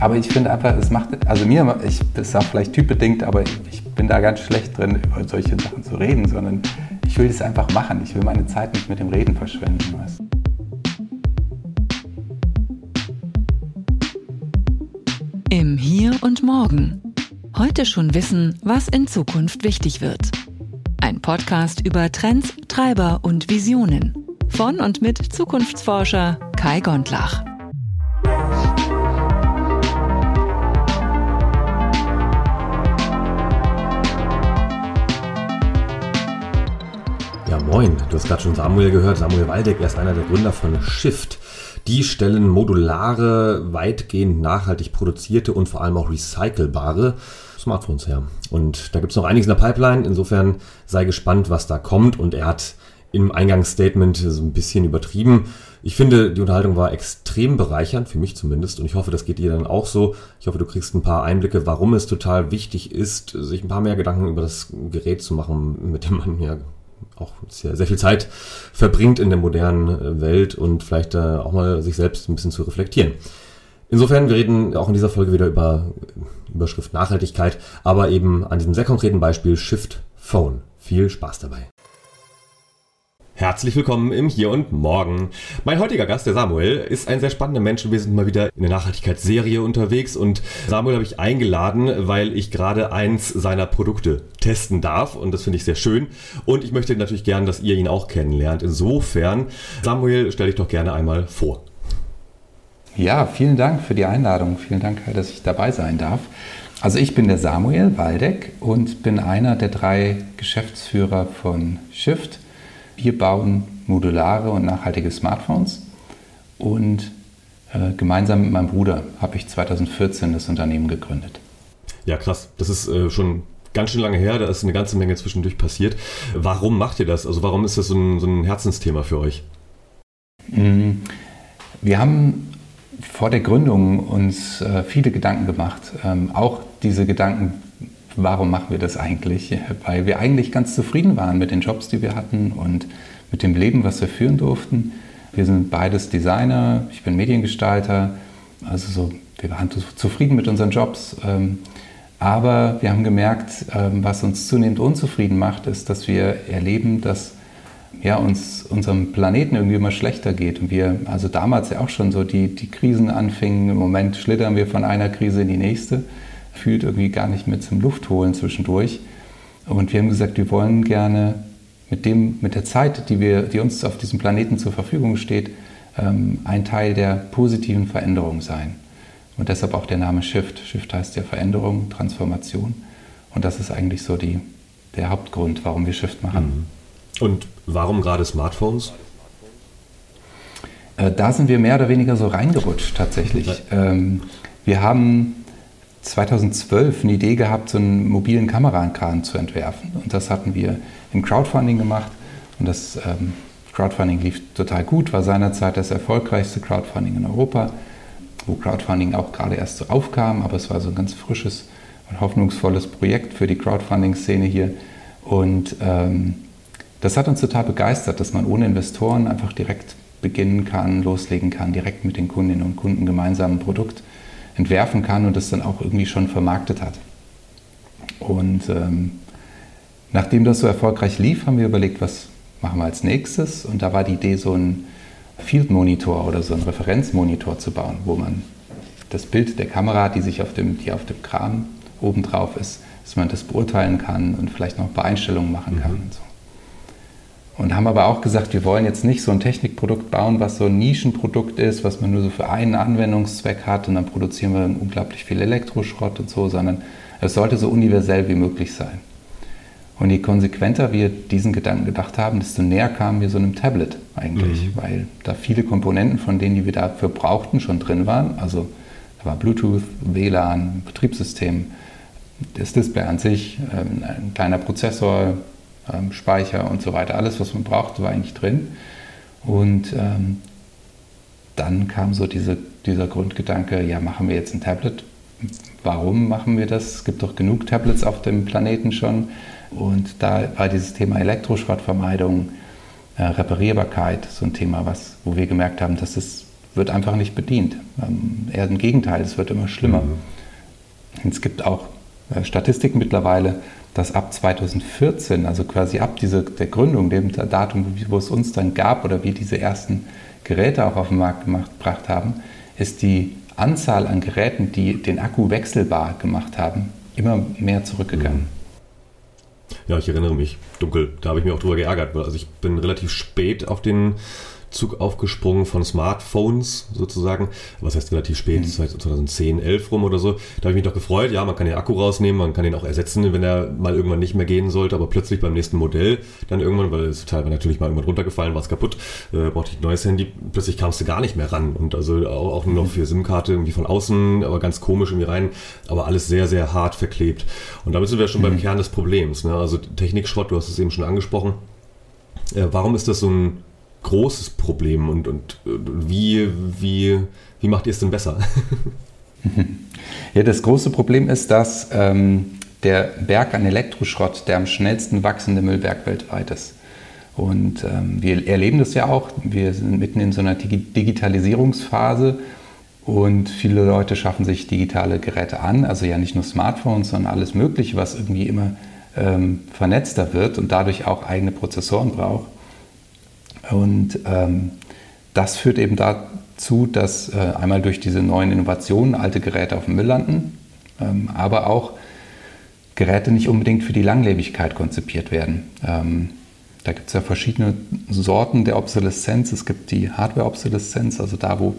Aber ich finde einfach, es macht, also mir, ich, das ist auch vielleicht typbedingt, aber ich bin da ganz schlecht drin, über solche Sachen zu reden, sondern ich will das einfach machen. Ich will meine Zeit nicht mit dem Reden verschwenden. Weißt? Im Hier und Morgen. Heute schon wissen, was in Zukunft wichtig wird. Ein Podcast über Trends, Treiber und Visionen. Von und mit Zukunftsforscher Kai Gondlach. Moin, du hast gerade schon Samuel gehört. Samuel Waldeck, er ist einer der Gründer von Shift. Die stellen modulare, weitgehend nachhaltig produzierte und vor allem auch recycelbare Smartphones her. Und da gibt es noch einiges in der Pipeline. Insofern sei gespannt, was da kommt. Und er hat im Eingangsstatement so ein bisschen übertrieben. Ich finde, die Unterhaltung war extrem bereichernd, für mich zumindest. Und ich hoffe, das geht dir dann auch so. Ich hoffe, du kriegst ein paar Einblicke, warum es total wichtig ist, sich ein paar mehr Gedanken über das Gerät zu machen, mit dem man ja auch sehr, sehr viel Zeit verbringt in der modernen äh, Welt und vielleicht äh, auch mal sich selbst ein bisschen zu reflektieren. Insofern, wir reden auch in dieser Folge wieder über äh, Überschrift Nachhaltigkeit, aber eben an diesem sehr konkreten Beispiel Shift Phone. Viel Spaß dabei. Herzlich willkommen im Hier und Morgen. Mein heutiger Gast, der Samuel, ist ein sehr spannender Mensch. Wir sind mal wieder in der Nachhaltigkeitsserie unterwegs und Samuel habe ich eingeladen, weil ich gerade eins seiner Produkte testen darf und das finde ich sehr schön. Und ich möchte natürlich gern, dass ihr ihn auch kennenlernt. Insofern, Samuel, stell dich doch gerne einmal vor. Ja, vielen Dank für die Einladung. Vielen Dank, dass ich dabei sein darf. Also ich bin der Samuel Waldeck und bin einer der drei Geschäftsführer von Shift. Wir bauen modulare und nachhaltige Smartphones und äh, gemeinsam mit meinem Bruder habe ich 2014 das Unternehmen gegründet. Ja, krass. Das ist äh, schon ganz schön lange her. Da ist eine ganze Menge zwischendurch passiert. Warum macht ihr das? Also warum ist das so ein, so ein Herzensthema für euch? Mm, wir haben vor der Gründung uns äh, viele Gedanken gemacht. Ähm, auch diese Gedanken, warum machen wir das eigentlich? Weil wir eigentlich ganz zufrieden waren mit den Jobs, die wir hatten und mit dem Leben, was wir führen durften. Wir sind beides Designer, ich bin Mediengestalter, also so, wir waren zufrieden mit unseren Jobs. Ähm, aber wir haben gemerkt, ähm, was uns zunehmend unzufrieden macht, ist, dass wir erleben, dass ja, uns unserem Planeten irgendwie immer schlechter geht. Und wir, also damals ja auch schon so die, die Krisen anfingen, im Moment schlittern wir von einer Krise in die nächste fühlt irgendwie gar nicht mehr zum Luft holen zwischendurch. Und wir haben gesagt, wir wollen gerne mit, dem, mit der Zeit, die, wir, die uns auf diesem Planeten zur Verfügung steht, ähm, ein Teil der positiven Veränderung sein. Und deshalb auch der Name Shift. Shift heißt ja Veränderung, Transformation. Und das ist eigentlich so die, der Hauptgrund, warum wir Shift machen. Mhm. Und warum gerade Smartphones? Äh, da sind wir mehr oder weniger so reingerutscht tatsächlich. Ähm, wir haben 2012 eine Idee gehabt, so einen mobilen Kamerakran zu entwerfen. Und das hatten wir im Crowdfunding gemacht. Und das ähm, Crowdfunding lief total gut, war seinerzeit das erfolgreichste Crowdfunding in Europa, wo Crowdfunding auch gerade erst so aufkam, aber es war so ein ganz frisches und hoffnungsvolles Projekt für die Crowdfunding-Szene hier. Und ähm, das hat uns total begeistert, dass man ohne Investoren einfach direkt beginnen kann, loslegen kann, direkt mit den Kundinnen und Kunden gemeinsam ein Produkt entwerfen kann und das dann auch irgendwie schon vermarktet hat. Und ähm, nachdem das so erfolgreich lief, haben wir überlegt, was machen wir als nächstes. Und da war die Idee, so einen Field Monitor oder so einen Referenzmonitor zu bauen, wo man das Bild der Kamera, die sich auf dem, die auf dem Kran obendrauf ist, dass man das beurteilen kann und vielleicht noch ein paar Einstellungen machen kann. Mhm. Und so. Und haben aber auch gesagt, wir wollen jetzt nicht so ein Technikprodukt bauen, was so ein Nischenprodukt ist, was man nur so für einen Anwendungszweck hat und dann produzieren wir unglaublich viel Elektroschrott und so, sondern es sollte so universell wie möglich sein. Und je konsequenter wir diesen Gedanken gedacht haben, desto näher kamen wir so einem Tablet eigentlich, mhm. weil da viele Komponenten von denen, die wir dafür brauchten, schon drin waren. Also da war Bluetooth, WLAN, Betriebssystem, das Display an sich, ähm, ein kleiner Prozessor, ähm, Speicher und so weiter. Alles, was man braucht, war eigentlich drin. Und ähm, dann kam so diese, dieser Grundgedanke, ja, machen wir jetzt ein Tablet? Warum machen wir das? Es gibt doch genug Tablets auf dem Planeten schon. Und da war dieses Thema Elektroschrottvermeidung, äh, Reparierbarkeit so ein Thema, was, wo wir gemerkt haben, das ist wird einfach nicht bedient. Ähm, eher im Gegenteil, es wird immer schlimmer. Mhm. Es gibt auch Statistiken mittlerweile, dass ab 2014, also quasi ab diese, der Gründung, dem Datum, wo es uns dann gab oder wir diese ersten Geräte auch auf den Markt gemacht, gebracht haben, ist die Anzahl an Geräten, die den Akku wechselbar gemacht haben, immer mehr zurückgegangen. Ja, ich erinnere mich dunkel. Da habe ich mich auch drüber geärgert. Also ich bin relativ spät auf den Zug aufgesprungen von Smartphones sozusagen. Was heißt relativ spät, mhm. seit 2010, 11 rum oder so. Da habe ich mich doch gefreut. Ja, man kann den Akku rausnehmen, man kann den auch ersetzen, wenn er mal irgendwann nicht mehr gehen sollte. Aber plötzlich beim nächsten Modell dann irgendwann, weil es teilweise natürlich mal irgendwann runtergefallen, war es kaputt, äh, brauchte ich ein neues Handy. Plötzlich kamst du gar nicht mehr ran. Und also auch, auch nur noch mhm. für SIM-Karte irgendwie von außen, aber ganz komisch irgendwie rein. Aber alles sehr, sehr hart verklebt. Und damit sind wir schon mhm. beim Kern des Problems. Ne? Also Technikschrott, du hast es eben schon angesprochen. Äh, warum ist das so ein großes Problem und, und, wie, wie, wie macht ihr es denn besser? ja, das große Problem ist, dass ähm, der Berg an Elektroschrott der am schnellsten wachsende Müllberg weltweit ist. Und ähm, wir erleben das ja auch. Wir sind mitten in so einer Digitalisierungsphase und viele Leute schaffen sich digitale Geräte an. Also ja nicht nur Smartphones, sondern alles Mögliche, was irgendwie immer ähm, vernetzter wird und dadurch auch eigene Prozessoren braucht. Und ähm, das führt eben dazu, dass äh, einmal durch diese neuen Innovationen alte Geräte auf dem Müll landen, ähm, aber auch Geräte nicht unbedingt für die Langlebigkeit konzipiert werden. Ähm, da gibt es ja verschiedene Sorten der Obsoleszenz. Es gibt die Hardware-Obsoleszenz, also da, wo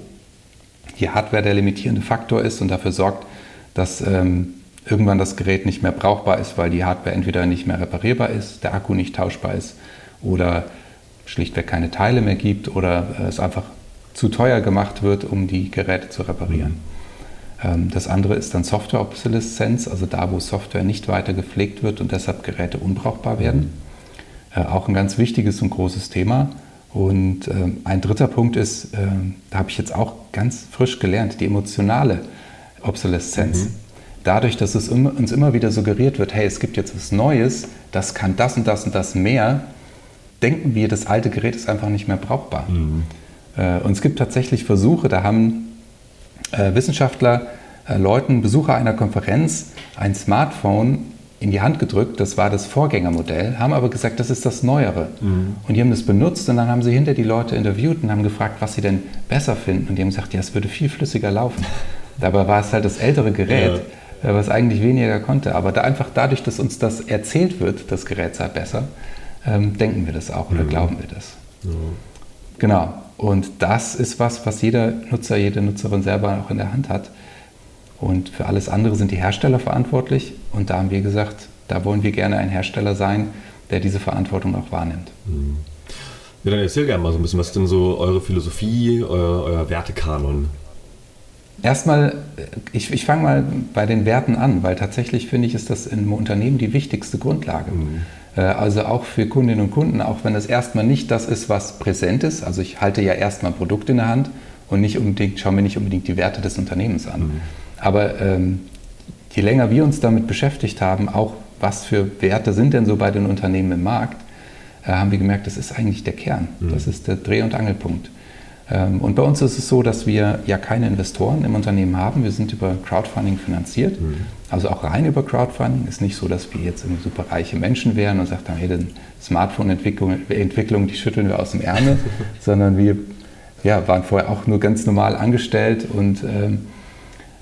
die Hardware der limitierende Faktor ist und dafür sorgt, dass ähm, irgendwann das Gerät nicht mehr brauchbar ist, weil die Hardware entweder nicht mehr reparierbar ist, der Akku nicht tauschbar ist oder schlichtweg keine Teile mehr gibt oder es einfach zu teuer gemacht wird, um die Geräte zu reparieren. Mhm. Das andere ist dann Software-Obsoleszenz, also da, wo Software nicht weiter gepflegt wird und deshalb Geräte unbrauchbar werden. Mhm. Auch ein ganz wichtiges und großes Thema. Und ähm, ein dritter Punkt ist, ähm, da habe ich jetzt auch ganz frisch gelernt, die emotionale Obsoleszenz. Mhm. Dadurch, dass es uns immer wieder suggeriert wird, hey, es gibt jetzt was Neues, das kann das und das und das mehr, denken wir, das alte Gerät ist einfach nicht mehr brauchbar. Mhm. Äh, und es gibt tatsächlich Versuche, da haben äh, Wissenschaftler äh, Leuten, Besucher einer Konferenz, ein Smartphone in die Hand gedrückt, das war das Vorgängermodell, haben aber gesagt, das ist das Neuere. Mhm. Und die haben das benutzt und dann haben sie hinter die Leute interviewt und haben gefragt, was sie denn besser finden. Und die haben gesagt, ja, es würde viel flüssiger laufen. Dabei war es halt das ältere Gerät, ja. was eigentlich weniger konnte. Aber da einfach dadurch, dass uns das erzählt wird, das Gerät sei besser, ähm, denken wir das auch oder mhm. glauben wir das. Ja. Genau. Und das ist was, was jeder Nutzer, jede Nutzerin selber auch in der Hand hat. Und für alles andere sind die Hersteller verantwortlich. Und da haben wir gesagt, da wollen wir gerne ein Hersteller sein, der diese Verantwortung auch wahrnimmt. Mhm. Ja, dann erzähl gerne mal so ein bisschen, was ist denn so eure Philosophie, euer, euer Wertekanon? Erstmal, ich, ich fange mal bei den Werten an, weil tatsächlich finde ich, ist das im Unternehmen die wichtigste Grundlage. Mhm. Äh, also auch für Kundinnen und Kunden, auch wenn es erstmal nicht das ist, was präsent ist. Also ich halte ja erstmal ein Produkt in der Hand und nicht unbedingt, schaue mir nicht unbedingt die Werte des Unternehmens an. Mhm. Aber ähm, je länger wir uns damit beschäftigt haben, auch was für Werte sind denn so bei den Unternehmen im Markt, äh, haben wir gemerkt, das ist eigentlich der Kern. Mhm. Das ist der Dreh- und Angelpunkt. Ähm, und bei uns ist es so, dass wir ja keine Investoren im Unternehmen haben. Wir sind über Crowdfunding finanziert. Mhm. Also auch rein über Crowdfunding. Ist nicht so, dass wir jetzt super reiche Menschen wären und sagt haben, hey, die Smartphone-Entwicklung, Entwicklung, die schütteln wir aus dem Ärmel, sondern wir ja, waren vorher auch nur ganz normal angestellt und ähm,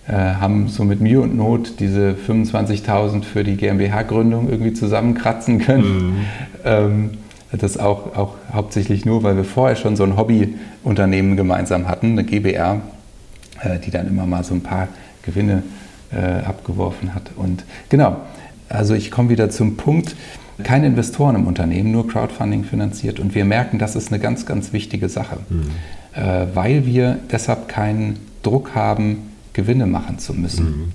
äh, haben so mit Mühe und Not diese 25.000 für die GmbH-Gründung irgendwie zusammenkratzen können. Mhm. Ähm, das auch, auch hauptsächlich nur, weil wir vorher schon so ein Hobbyunternehmen gemeinsam hatten, eine GBR, äh, die dann immer mal so ein paar Gewinne äh, abgeworfen hat. Und genau, also ich komme wieder zum Punkt, keine Investoren im Unternehmen, nur Crowdfunding finanziert. Und wir merken, das ist eine ganz, ganz wichtige Sache, mhm. äh, weil wir deshalb keinen Druck haben, Gewinne machen zu müssen.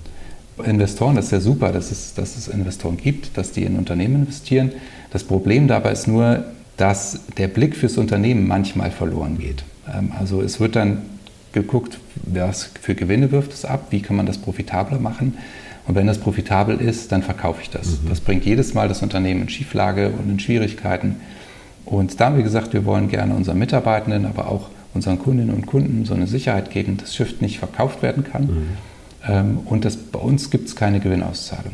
Mhm. Investoren, das ist ja super, dass es, dass es Investoren gibt, dass die in Unternehmen investieren. Das Problem dabei ist nur, dass der Blick fürs Unternehmen manchmal verloren geht. Ähm, also es wird dann geguckt, was für Gewinne wirft es ab, wie kann man das profitabler machen. Und wenn das profitabel ist, dann verkaufe ich das. Mhm. Das bringt jedes Mal das Unternehmen in Schieflage und in Schwierigkeiten. Und da haben wir gesagt, wir wollen gerne unseren Mitarbeitenden, aber auch unseren Kundinnen und Kunden so eine Sicherheit geben, dass Shift nicht verkauft werden kann. Mhm. Ähm, und dass bei uns gibt es keine Gewinnauszahlung.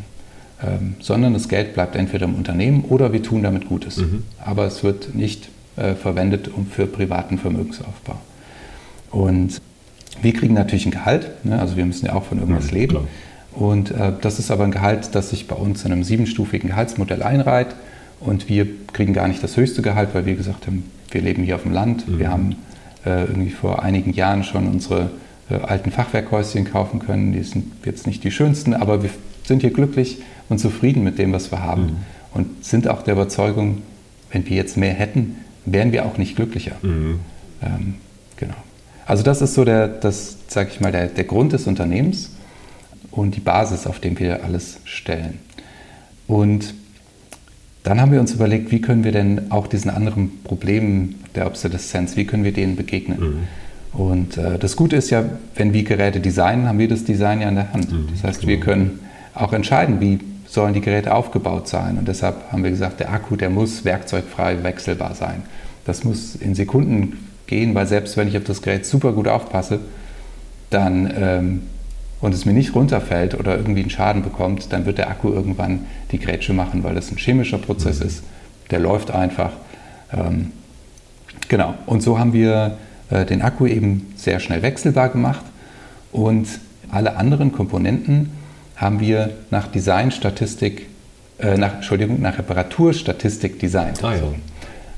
Ähm, sondern das Geld bleibt entweder im Unternehmen oder wir tun damit Gutes. Mhm. Aber es wird nicht äh, verwendet um für privaten Vermögensaufbau. Und wir kriegen natürlich ein Gehalt, ne? also wir müssen ja auch von irgendwas ja, leben. Klar. Und äh, das ist aber ein Gehalt, das sich bei uns in einem siebenstufigen Gehaltsmodell einreiht. Und wir kriegen gar nicht das höchste Gehalt, weil wir gesagt haben, wir leben hier auf dem Land. Mhm. Wir haben äh, irgendwie vor einigen Jahren schon unsere äh, alten Fachwerkhäuschen kaufen können. Die sind jetzt nicht die schönsten, aber wir sind hier glücklich und zufrieden mit dem, was wir haben. Mhm. Und sind auch der Überzeugung, wenn wir jetzt mehr hätten, wären wir auch nicht glücklicher. Mhm. Ähm, genau. Also das ist so der, das, sag ich mal, der, der Grund des Unternehmens und die Basis, auf dem wir alles stellen. Und dann haben wir uns überlegt, wie können wir denn auch diesen anderen Problemen der Obsoleszenz, wie können wir denen begegnen? Mhm. Und äh, das Gute ist ja, wenn wir Geräte designen, haben wir das Design ja in der Hand. Mhm, das heißt, genau. wir können auch entscheiden, wie sollen die Geräte aufgebaut sein. Und deshalb haben wir gesagt, der Akku, der muss werkzeugfrei wechselbar sein. Das muss in Sekunden gehen, weil selbst wenn ich auf das Gerät super gut aufpasse, dann ähm, und es mir nicht runterfällt oder irgendwie einen Schaden bekommt, dann wird der Akku irgendwann die Grätsche machen, weil das ein chemischer Prozess mhm. ist. Der läuft einfach. Ähm, genau. Und so haben wir äh, den Akku eben sehr schnell wechselbar gemacht und alle anderen Komponenten haben wir nach Designstatistik, äh, nach, Entschuldigung, nach Reparaturstatistik designt. Ah, ja.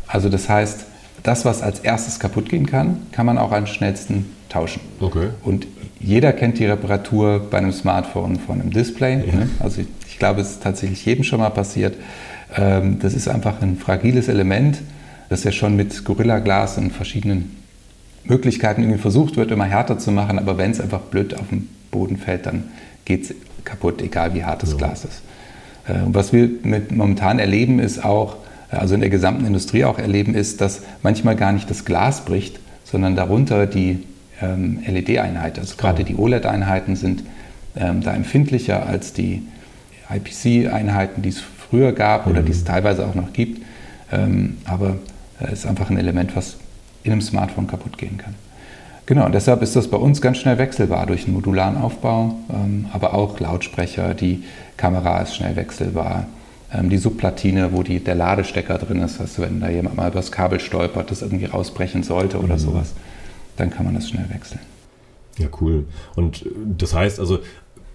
Also das heißt, das, was als erstes kaputt gehen kann, kann man auch am schnellsten tauschen. Okay. Und jeder kennt die Reparatur bei einem Smartphone von einem Display. Ja. Ne? Also ich, ich, glaube, es ist tatsächlich jedem schon mal passiert. Ähm, das ist einfach ein fragiles Element, das ja schon mit Gorilla Glas und verschiedenen Möglichkeiten irgendwie versucht wird, immer härter zu machen. Aber wenn es einfach blöd auf den Boden fällt, dann geht es kaputt, egal wie hart das ja. Glas ist. Äh, und was wir mit momentan erleben, ist auch, also in der gesamten Industrie auch erleben, ist, dass manchmal gar nicht das Glas bricht, sondern darunter die ähm, LED-Einheit. Also gerade die OLED-Einheiten sind ähm, da empfindlicher als die IPC-Einheiten, die es früher gab oder die es mhm. teilweise auch noch gibt. Ähm, aber es äh, ist einfach ein Element, was in einem Smartphone kaputt gehen kann. Genau, und deshalb ist das bei uns ganz schnell wechselbar durch einen modularen Aufbau, ähm, aber auch Lautsprecher, die Kamera ist schnell wechselbar. Ähm, die Subplatine, wo die, der Ladestecker drin ist, also wenn da jemand mal übers Kabel stolpert, das irgendwie rausbrechen sollte oder mhm. sowas, dann kann man das schnell wechseln. Ja, cool. Und das heißt also,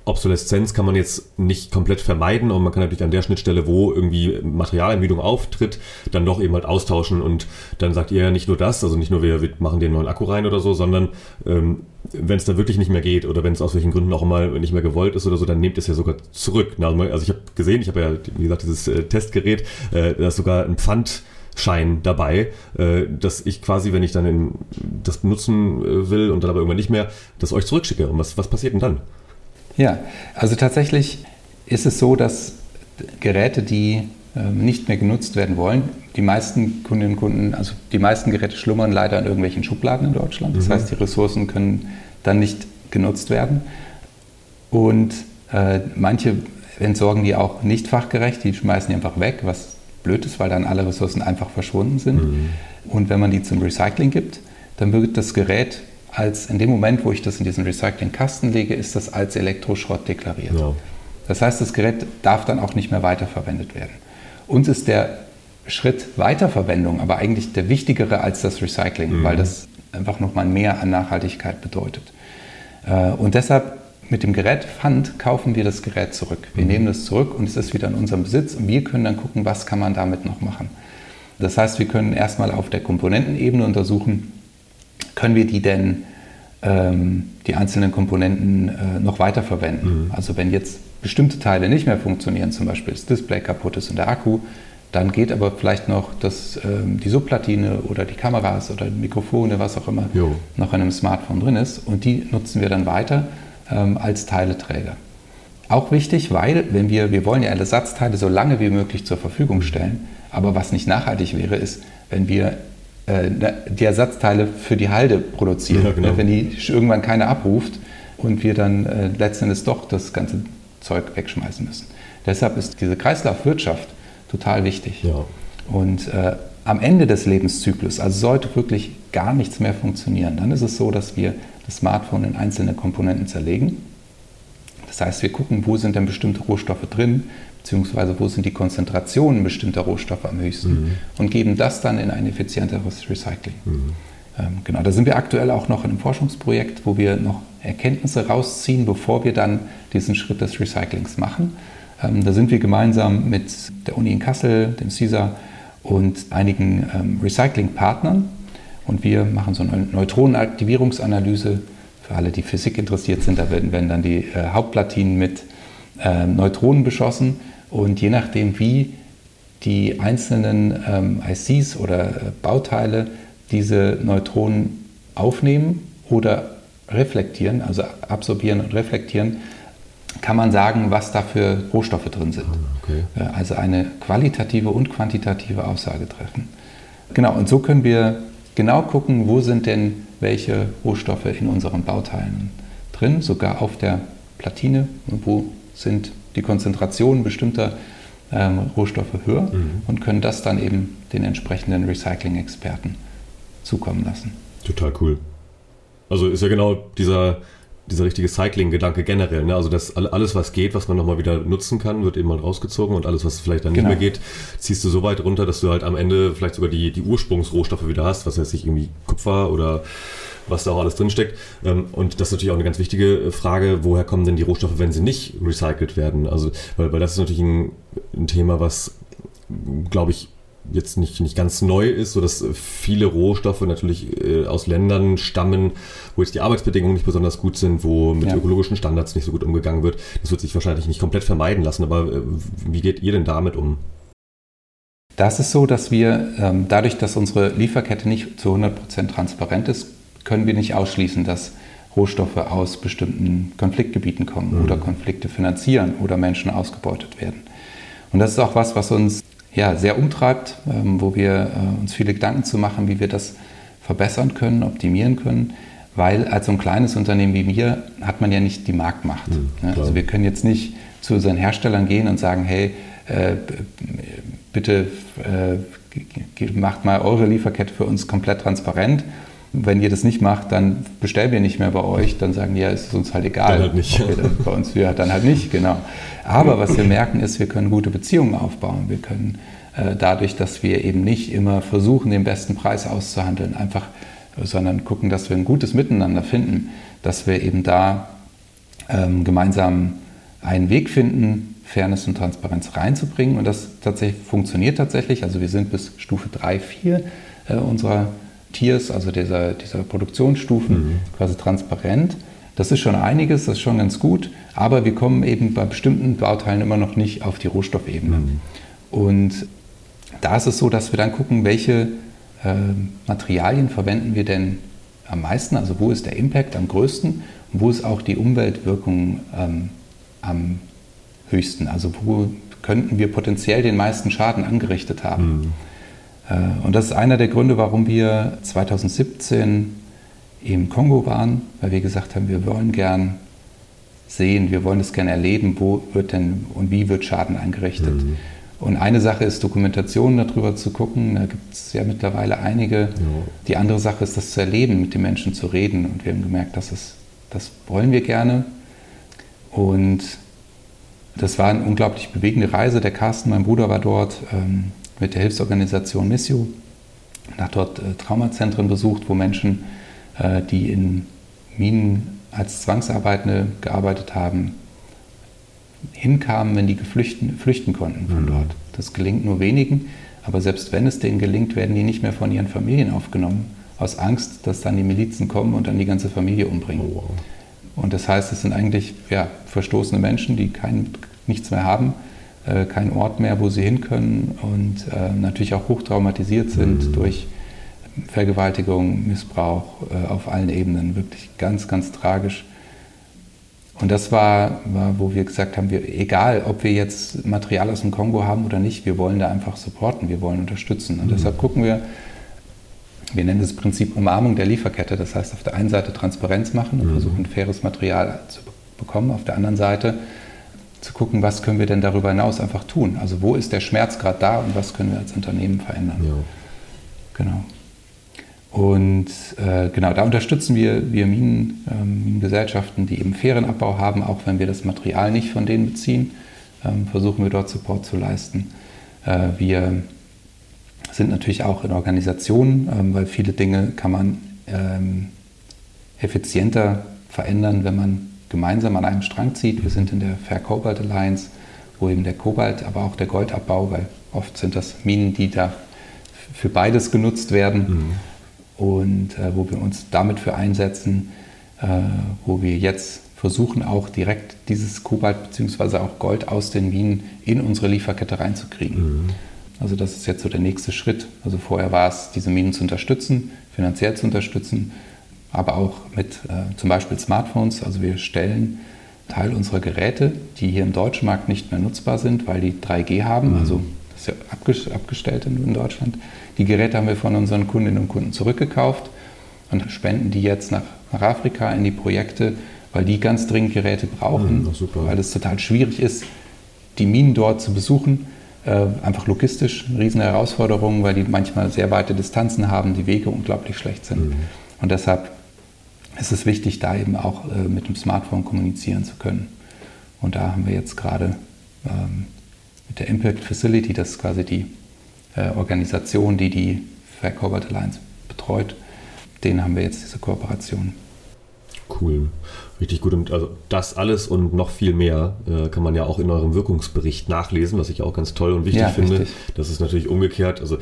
Obsoleszenz kann man jetzt nicht komplett vermeiden und man kann natürlich an der Schnittstelle, wo irgendwie Materialermüdung auftritt, dann doch eben halt austauschen und dann sagt ihr ja nicht nur das, also nicht nur wir, wir machen den neuen Akku rein oder so, sondern ähm, wenn es da wirklich nicht mehr geht oder wenn es aus welchen Gründen auch immer nicht mehr gewollt ist oder so, dann nehmt es ja sogar zurück. Also ich habe gesehen, ich habe ja, wie gesagt, dieses äh, Testgerät, äh, da ist sogar ein Pfand Schein dabei, äh, dass ich quasi, wenn ich dann in, das benutzen äh, will und dann aber irgendwann nicht mehr, das euch zurückschicke. Und was, was passiert denn dann? Ja, also tatsächlich ist es so, dass Geräte, die ähm, nicht mehr genutzt werden wollen, die meisten Kundinnen und Kunden, also die meisten Geräte schlummern leider in irgendwelchen Schubladen in Deutschland. Das mhm. heißt, die Ressourcen können dann nicht genutzt werden. Und äh, manche entsorgen die auch nicht fachgerecht, die schmeißen die einfach weg, was blöd ist, weil dann alle Ressourcen einfach verschwunden sind. Mhm. Und wenn man die zum Recycling gibt, dann wird das Gerät als in dem Moment, wo ich das in diesen Recyclingkasten lege, ist das als Elektroschrott deklariert. Ja. Das heißt, das Gerät darf dann auch nicht mehr weiterverwendet werden. Uns ist der Schritt Weiterverwendung aber eigentlich der wichtigere als das Recycling, mhm. weil das einfach nochmal mehr an Nachhaltigkeit bedeutet. Äh, und deshalb mit dem Gerät Pfand kaufen wir das Gerät zurück. Wir mhm. nehmen das zurück und es ist wieder in unserem Besitz und wir können dann gucken, was kann man damit noch machen. Das heißt, wir können erstmal auf der Komponentenebene untersuchen, können wir die denn, ähm, die einzelnen Komponenten äh, noch weiterverwenden. Mhm. Also wenn jetzt bestimmte Teile nicht mehr funktionieren, zum Beispiel das Display kaputt ist und der Akku, dann geht aber vielleicht noch das, ähm, die Subplatine oder die Kameras oder die Mikrofone, was auch immer, jo. noch in einem Smartphone drin ist und die nutzen wir dann weiter ähm, als Teileträger. Auch wichtig, weil wenn wir, wir wollen ja Ersatzteile so lange wie möglich zur Verfügung stellen, aber was nicht nachhaltig wäre, ist, wenn wir die Ersatzteile für die Halde produzieren, ja, genau. wenn die irgendwann keiner abruft und wir dann äh, letzten Endes doch das ganze Zeug wegschmeißen müssen. Deshalb ist diese Kreislaufwirtschaft total wichtig. Ja. Und äh, am Ende des Lebenszyklus, also sollte wirklich gar nichts mehr funktionieren, dann ist es so, dass wir das Smartphone in einzelne Komponenten zerlegen. Das heißt, wir gucken, wo sind denn bestimmte Rohstoffe drin, beziehungsweise wo sind die Konzentrationen bestimmter Rohstoffe am höchsten mhm. und geben das dann in ein effizienteres Recycling. Mhm. Ähm, genau, da sind wir aktuell auch noch in einem Forschungsprojekt, wo wir noch Erkenntnisse rausziehen, bevor wir dann diesen Schritt des Recyclings machen. Ähm, da sind wir gemeinsam mit der Uni in Kassel, dem CISA und einigen ähm, Recyclingpartnern und wir machen so eine Neutronenaktivierungsanalyse. Für alle, die Physik interessiert sind, da werden, werden dann die äh, Hauptplatinen mit äh, Neutronen beschossen und je nachdem, wie die einzelnen ähm, ICs oder äh, Bauteile diese Neutronen aufnehmen oder reflektieren, also absorbieren und reflektieren, kann man sagen, was da für Rohstoffe drin sind. Ah, okay. Äh, also eine qualitative und quantitative Aussage treffen. Genau, und so können wir genau gucken, wo sind denn welche Rohstoffe in unseren Bauteilen drin, sogar auf der Platine, wo sind die Konzentrationen bestimmter ähm, Rohstoffe höher mhm. und können das dann eben den entsprechenden Recycling-Experten zukommen lassen. Total cool. Also ist ja genau dieser, dieser richtige Cycling-Gedanke generell. Ne? Also das alles, was geht, was man nochmal wieder nutzen kann, wird eben mal rausgezogen und alles, was vielleicht dann genau. nicht mehr geht, ziehst du so weit runter, dass du halt am Ende vielleicht sogar die, die Ursprungsrohstoffe wieder hast, was weiß ich, irgendwie Kupfer oder was da auch alles drinsteckt. Ähm, und das ist natürlich auch eine ganz wichtige Frage, woher kommen denn die Rohstoffe, wenn sie nicht recycelt werden? Also, weil, weil das ist natürlich ein, ein Thema, was, glaube ich, jetzt nicht, nicht ganz neu ist, so dass viele Rohstoffe natürlich äh, aus Ländern stammen, wo jetzt die Arbeitsbedingungen nicht besonders gut sind, wo mit ja. ökologischen Standards nicht so gut umgegangen wird. Das wird sich wahrscheinlich nicht komplett vermeiden lassen, aber äh, wie geht ihr denn damit um? Das ist so, dass wir ähm, dadurch, dass unsere Lieferkette nicht zu 100% transparent ist, können wir nicht ausschließen, dass Rohstoffe aus bestimmten Konfliktgebieten kommen mhm. oder Konflikte finanzieren oder Menschen ausgebeutet werden. Und das ist auch was, was uns ja, sehr umtreibt, ähm, wo wir äh, uns viele Gedanken zu machen, wie wir das verbessern können, optimieren können. Weil als so ein kleines Unternehmen wie wir hat man ja nicht die Marktmacht. Mhm, ne? Also wir können jetzt nicht zu unseren Herstellern gehen und sagen, hey, äh, bitte äh, macht mal eure Lieferkette für uns komplett transparent. Wenn ihr das nicht macht, dann bestellen wir nicht mehr bei euch. Dann sagen die, ja, ist uns halt egal. Dann halt nicht. Okay, dann bei uns, ja, dann halt nicht, genau. Aber was wir merken ist, wir können gute Beziehungen aufbauen. Wir können äh, dadurch, dass wir eben nicht immer versuchen, den besten Preis auszuhandeln, einfach, sondern gucken, dass wir ein gutes Miteinander finden, dass wir eben da ähm, gemeinsam einen Weg finden, Fairness und Transparenz reinzubringen. Und das tatsächlich funktioniert tatsächlich. Also wir sind bis Stufe 3, 4 äh, unserer Tiers, also dieser, dieser Produktionsstufen, mhm. quasi transparent. Das ist schon einiges, das ist schon ganz gut, aber wir kommen eben bei bestimmten Bauteilen immer noch nicht auf die Rohstoffebene. Mhm. Und da ist es so, dass wir dann gucken, welche äh, Materialien verwenden wir denn am meisten, also wo ist der Impact am größten und wo ist auch die Umweltwirkung ähm, am höchsten, also wo könnten wir potenziell den meisten Schaden angerichtet haben. Mhm. Äh, und das ist einer der Gründe, warum wir 2017 im Kongo waren, weil wir gesagt haben, wir wollen gern sehen, wir wollen es gerne erleben, wo wird denn und wie wird Schaden angerichtet. Mhm. Und eine Sache ist Dokumentation darüber zu gucken, da gibt es ja mittlerweile einige. Ja. Die andere Sache ist das zu erleben, mit den Menschen zu reden. Und wir haben gemerkt, dass es, das wollen wir gerne. Und das war eine unglaublich bewegende Reise. Der Carsten, mein Bruder, war dort ähm, mit der Hilfsorganisation Missio, hat dort äh, Traumazentren besucht, wo Menschen, äh, die in Minen als Zwangsarbeitende gearbeitet haben, hinkamen, wenn die geflüchten, flüchten konnten von mhm. dort. Das gelingt nur wenigen, aber selbst wenn es denen gelingt, werden die nicht mehr von ihren Familien aufgenommen, aus Angst, dass dann die Milizen kommen und dann die ganze Familie umbringen. Oh, wow. Und das heißt, es sind eigentlich ja, verstoßene Menschen, die kein, nichts mehr haben, äh, keinen Ort mehr, wo sie hin können und äh, natürlich auch hochtraumatisiert sind mhm. durch Vergewaltigung, Missbrauch äh, auf allen Ebenen. Wirklich ganz, ganz tragisch. Und das war, war, wo wir gesagt haben, wir, egal ob wir jetzt Material aus dem Kongo haben oder nicht, wir wollen da einfach supporten, wir wollen unterstützen. Und mhm. deshalb gucken wir, wir nennen das Prinzip Umarmung der Lieferkette. Das heißt, auf der einen Seite Transparenz machen und mhm. versuchen, faires Material zu bekommen. Auf der anderen Seite zu gucken, was können wir denn darüber hinaus einfach tun. Also wo ist der Schmerzgrad da und was können wir als Unternehmen verändern. Ja. Genau. Und äh, genau, da unterstützen wir, wir Minen, ähm, Minengesellschaften, die eben fairen Abbau haben, auch wenn wir das Material nicht von denen beziehen, ähm, versuchen wir dort Support zu leisten. Äh, wir sind natürlich auch in Organisationen, ähm, weil viele Dinge kann man ähm, effizienter verändern, wenn man gemeinsam an einem Strang zieht. Wir sind in der Fair Cobalt Alliance, wo eben der Kobalt, aber auch der Goldabbau, weil oft sind das Minen, die da für beides genutzt werden mhm. und äh, wo wir uns damit für einsetzen, äh, wo wir jetzt versuchen auch direkt dieses Kobalt bzw. auch Gold aus den Minen in unsere Lieferkette reinzukriegen. Mhm. Also das ist jetzt so der nächste Schritt. Also vorher war es, diese Minen zu unterstützen, finanziell zu unterstützen, aber auch mit äh, zum Beispiel Smartphones. Also wir stellen Teil unserer Geräte, die hier im deutschen Markt nicht mehr nutzbar sind, weil die 3G haben, mhm. also das ist ja abgestellt in Deutschland. Die Geräte haben wir von unseren Kundinnen und Kunden zurückgekauft und spenden die jetzt nach, nach Afrika in die Projekte, weil die ganz dringend Geräte brauchen, mhm, weil es total schwierig ist, die Minen dort zu besuchen. Äh, einfach logistisch eine riesen Herausforderung, weil die manchmal sehr weite Distanzen haben, die Wege unglaublich schlecht sind. Mhm. Und deshalb ist es wichtig, da eben auch äh, mit dem Smartphone kommunizieren zu können. Und da haben wir jetzt gerade ähm, mit der Impact Facility, das ist quasi die äh, Organisation, die die Fair Cobalt Alliance betreut, denen haben wir jetzt diese Kooperation. Cool. Richtig gut. Und also das alles und noch viel mehr äh, kann man ja auch in eurem Wirkungsbericht nachlesen, was ich auch ganz toll und wichtig ja, finde. Richtig. Das ist natürlich umgekehrt. Also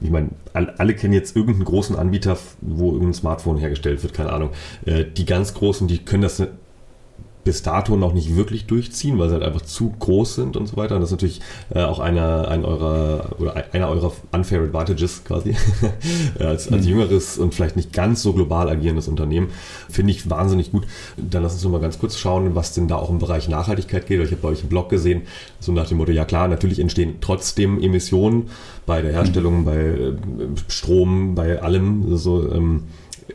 ich meine, alle kennen jetzt irgendeinen großen Anbieter, wo irgendein Smartphone hergestellt wird, keine Ahnung. Äh, die ganz großen, die können das bis dato noch nicht wirklich durchziehen, weil sie halt einfach zu groß sind und so weiter. Und das ist natürlich äh, auch einer, ein eurer oder einer eurer unfair advantages quasi als, als mhm. jüngeres und vielleicht nicht ganz so global agierendes Unternehmen. Finde ich wahnsinnig gut. Dann lass uns noch mal ganz kurz schauen, was denn da auch im Bereich Nachhaltigkeit geht. Ich habe bei euch einen Blog gesehen, so nach dem Motto, ja klar, natürlich entstehen trotzdem Emissionen bei der Herstellung, mhm. bei äh, Strom, bei allem. So, ähm,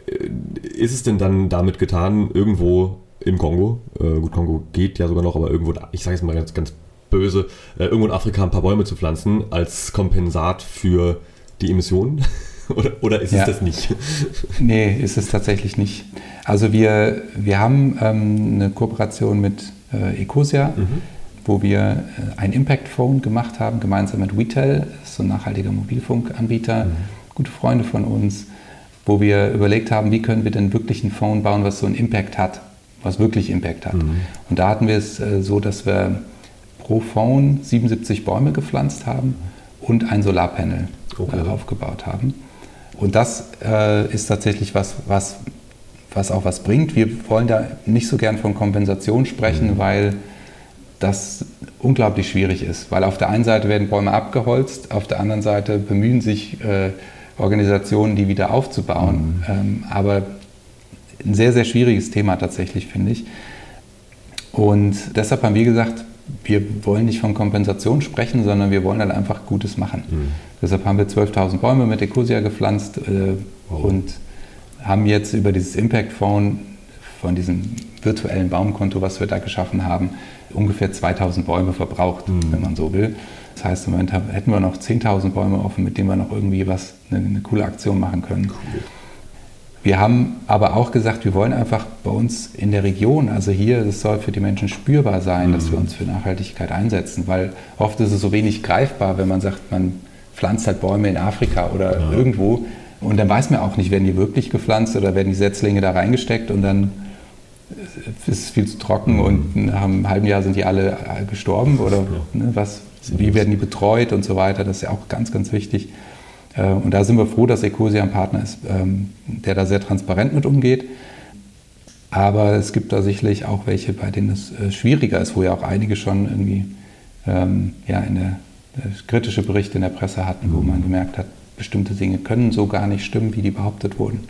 äh, ist es denn dann damit getan, irgendwo im Kongo. Äh, gut, Kongo geht ja sogar noch, aber irgendwo, ich sage jetzt mal ganz, ganz böse, äh, irgendwo in Afrika ein paar Bäume zu pflanzen als Kompensat für die Emissionen? oder, oder ist ja. es das nicht? nee, ist es tatsächlich nicht. Also wir, wir haben ähm, eine Kooperation mit äh, Ecosia, mhm. wo wir äh, ein Impact Phone gemacht haben, gemeinsam mit WeTel, so ein nachhaltiger Mobilfunkanbieter, mhm. gute Freunde von uns, wo wir überlegt haben, wie können wir denn wirklich ein Phone bauen, was so einen Impact hat was wirklich Impact hat. Mhm. Und da hatten wir es äh, so, dass wir pro Phone 77 Bäume gepflanzt haben und ein Solarpanel okay. äh, aufgebaut haben. Und das äh, ist tatsächlich was, was, was auch was bringt. Wir wollen da nicht so gern von Kompensation sprechen, mhm. weil das unglaublich schwierig ist. Weil auf der einen Seite werden Bäume abgeholzt, auf der anderen Seite bemühen sich äh, Organisationen, die wieder aufzubauen. Mhm. Ähm, aber ein sehr, sehr schwieriges Thema tatsächlich, finde ich. Und deshalb haben wir gesagt, wir wollen nicht von Kompensation sprechen, sondern wir wollen halt einfach Gutes machen. Mhm. Deshalb haben wir 12.000 Bäume mit Ecosia gepflanzt äh, wow. und haben jetzt über dieses Impact Phone von diesem virtuellen Baumkonto, was wir da geschaffen haben, ungefähr 2.000 Bäume verbraucht, mhm. wenn man so will. Das heißt, im Moment hätten wir noch 10.000 Bäume offen, mit denen wir noch irgendwie was, eine, eine coole Aktion machen können. Cool. Wir haben aber auch gesagt, wir wollen einfach bei uns in der Region, also hier, es soll für die Menschen spürbar sein, mhm. dass wir mhm. uns für Nachhaltigkeit einsetzen, weil oft ist es so wenig greifbar, wenn man sagt, man pflanzt halt Bäume in Afrika oder ja. irgendwo und dann weiß man auch nicht, werden die wirklich gepflanzt oder werden die Setzlinge da reingesteckt und dann ist es viel zu trocken mhm. und nach einem halben Jahr sind die alle gestorben oder ja. ne, was, wie werden die betreut und so weiter, das ist ja auch ganz, ganz wichtig. Äh, und da sind wir froh, dass Ecosia ein Partner ist, ähm, der da sehr transparent mit umgeht. Aber es gibt da sicherlich auch welche, bei denen es äh, schwieriger ist, wo ja auch einige schon irgendwie ähm, ja, in der, der kritische Berichte in der Presse hatten, wo man gemerkt hat, bestimmte Dinge können so gar nicht stimmen, wie die behauptet wurden.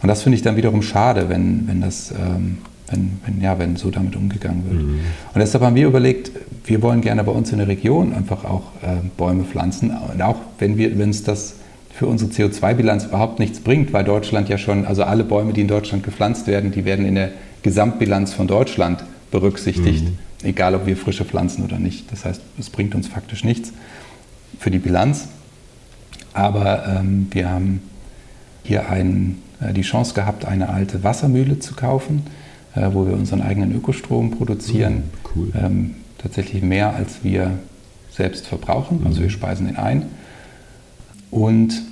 Und das finde ich dann wiederum schade, wenn, wenn das ähm, wenn, wenn, ja, wenn so damit umgegangen wird. Mhm. Und deshalb haben wir überlegt, wir wollen gerne bei uns in der Region einfach auch äh, Bäume pflanzen. Und auch wenn wir, wenn es das für unsere CO2-Bilanz überhaupt nichts bringt, weil Deutschland ja schon, also alle Bäume, die in Deutschland gepflanzt werden, die werden in der Gesamtbilanz von Deutschland berücksichtigt, mhm. egal ob wir frische pflanzen oder nicht. Das heißt, es bringt uns faktisch nichts für die Bilanz. Aber ähm, wir haben hier ein, äh, die Chance gehabt, eine alte Wassermühle zu kaufen, äh, wo wir unseren eigenen Ökostrom produzieren. Mhm, cool. Ähm, tatsächlich mehr, als wir selbst verbrauchen. Also wir mhm. speisen den ein. Und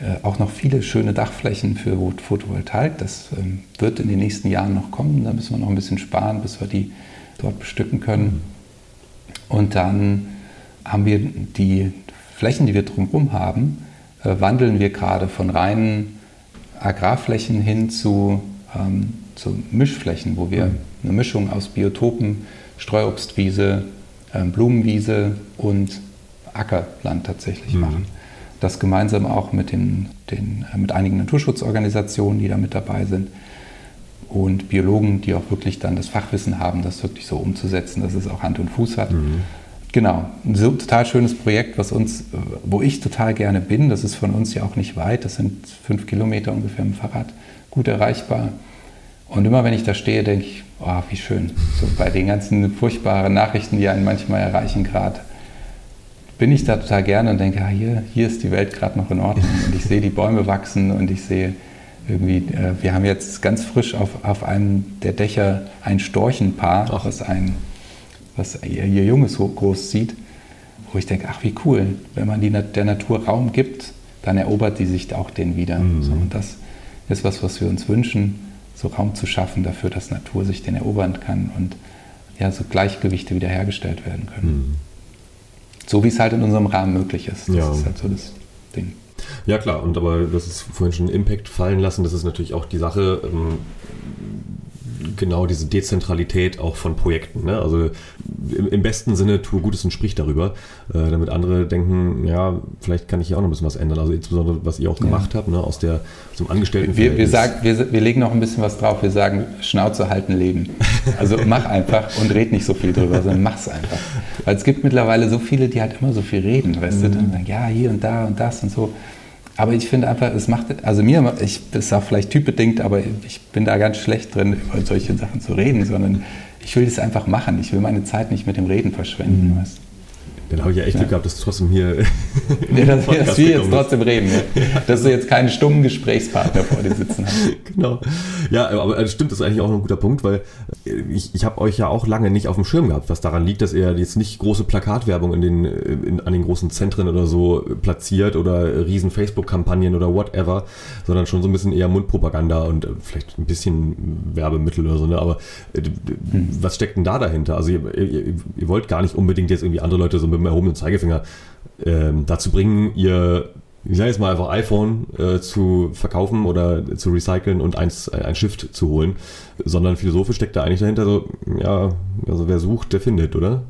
äh, auch noch viele schöne Dachflächen für Photovoltaik. Das ähm, wird in den nächsten Jahren noch kommen. Da müssen wir noch ein bisschen sparen, bis wir die dort bestücken können. Mhm. Und dann haben wir die Flächen, die wir drumherum haben, äh, wandeln wir gerade von reinen Agrarflächen hin zu, ähm, zu Mischflächen, wo wir mhm. eine Mischung aus Biotopen, Streuobstwiese, ähm, Blumenwiese und Ackerland tatsächlich mhm. machen. Das gemeinsam auch mit, den, den, äh, mit einigen Naturschutzorganisationen, die da mit dabei sind und Biologen, die auch wirklich dann das Fachwissen haben, das wirklich so umzusetzen, dass es auch Hand und Fuß hat. Mhm. Genau, ein so, total schönes Projekt, was uns, wo ich total gerne bin. Das ist von uns ja auch nicht weit. Das sind fünf Kilometer ungefähr mit dem Fahrrad, gut erreichbar. Und immer wenn ich da stehe, denke ich, oh, wie schön. So bei den ganzen furchtbaren Nachrichten, die einen manchmal erreichen gerade, bin ich da total gerne und denke, ah, hier, hier ist die Welt gerade noch in Ordnung. Und ich sehe die Bäume wachsen und ich sehe irgendwie, äh, wir haben jetzt ganz frisch auf, auf einem der Dächer ein Storchenpaar, Ach. was ein was ihr, ihr Junges so groß sieht, wo ich denke, ach wie cool, wenn man die, der Natur Raum gibt, dann erobert die sich auch den wieder. Mhm. So, und das ist was, was wir uns wünschen, so Raum zu schaffen dafür, dass Natur sich den erobern kann und ja, so Gleichgewichte wiederhergestellt werden können. Mhm. So wie es halt in unserem Rahmen möglich ist. Das ja. ist halt so das Ding. Ja klar, und aber das ist vorhin schon Impact fallen lassen, das ist natürlich auch die Sache, ähm, genau diese Dezentralität auch von Projekten. Ne? Also im, im, besten Sinne tue Gutes und sprich darüber, äh, damit andere denken, ja, vielleicht kann ich hier auch noch ein bisschen was ändern. Also insbesondere, was ihr auch ja. gemacht habt, ne? aus, der, aus dem Angestellten. Wir, wir, sagen, wir, wir legen noch ein bisschen was drauf. Wir sagen, Schnauze halten Leben. Also mach einfach und red nicht so viel drüber, sondern mach's einfach. Weil es gibt mittlerweile so viele, die halt immer so viel reden, weißt mhm. du, dann ja, hier und da und das und so. Aber ich finde einfach, es macht, also mir, ich, das ist auch vielleicht typbedingt, aber ich bin da ganz schlecht drin, über solche Sachen zu reden, sondern ich will das einfach machen. Ich will meine Zeit nicht mit dem Reden verschwenden. Mhm. Weißt? Dann habe ich ja echt Glück gehabt, dass du trotzdem hier. ja, dass, dass wir jetzt trotzdem reden. Ja. Dass du jetzt keinen stummen Gesprächspartner vor dir sitzen hast. Genau. Ja, aber das stimmt, das ist eigentlich auch ein guter Punkt, weil ich, ich habe euch ja auch lange nicht auf dem Schirm gehabt, was daran liegt, dass ihr jetzt nicht große Plakatwerbung in den, in, an den großen Zentren oder so platziert oder riesen Facebook-Kampagnen oder whatever, sondern schon so ein bisschen eher Mundpropaganda und vielleicht ein bisschen Werbemittel oder so. Ne? Aber hm. was steckt denn da dahinter? Also ihr, ihr, ihr wollt gar nicht unbedingt jetzt irgendwie andere Leute so mit dem erhobenen Zeigefinger ähm, dazu bringen, ihr, ich sage jetzt mal einfach iPhone äh, zu verkaufen oder zu recyceln und eins, äh, ein Shift zu holen, sondern philosophisch steckt da eigentlich dahinter so, ja, also wer sucht, der findet, oder?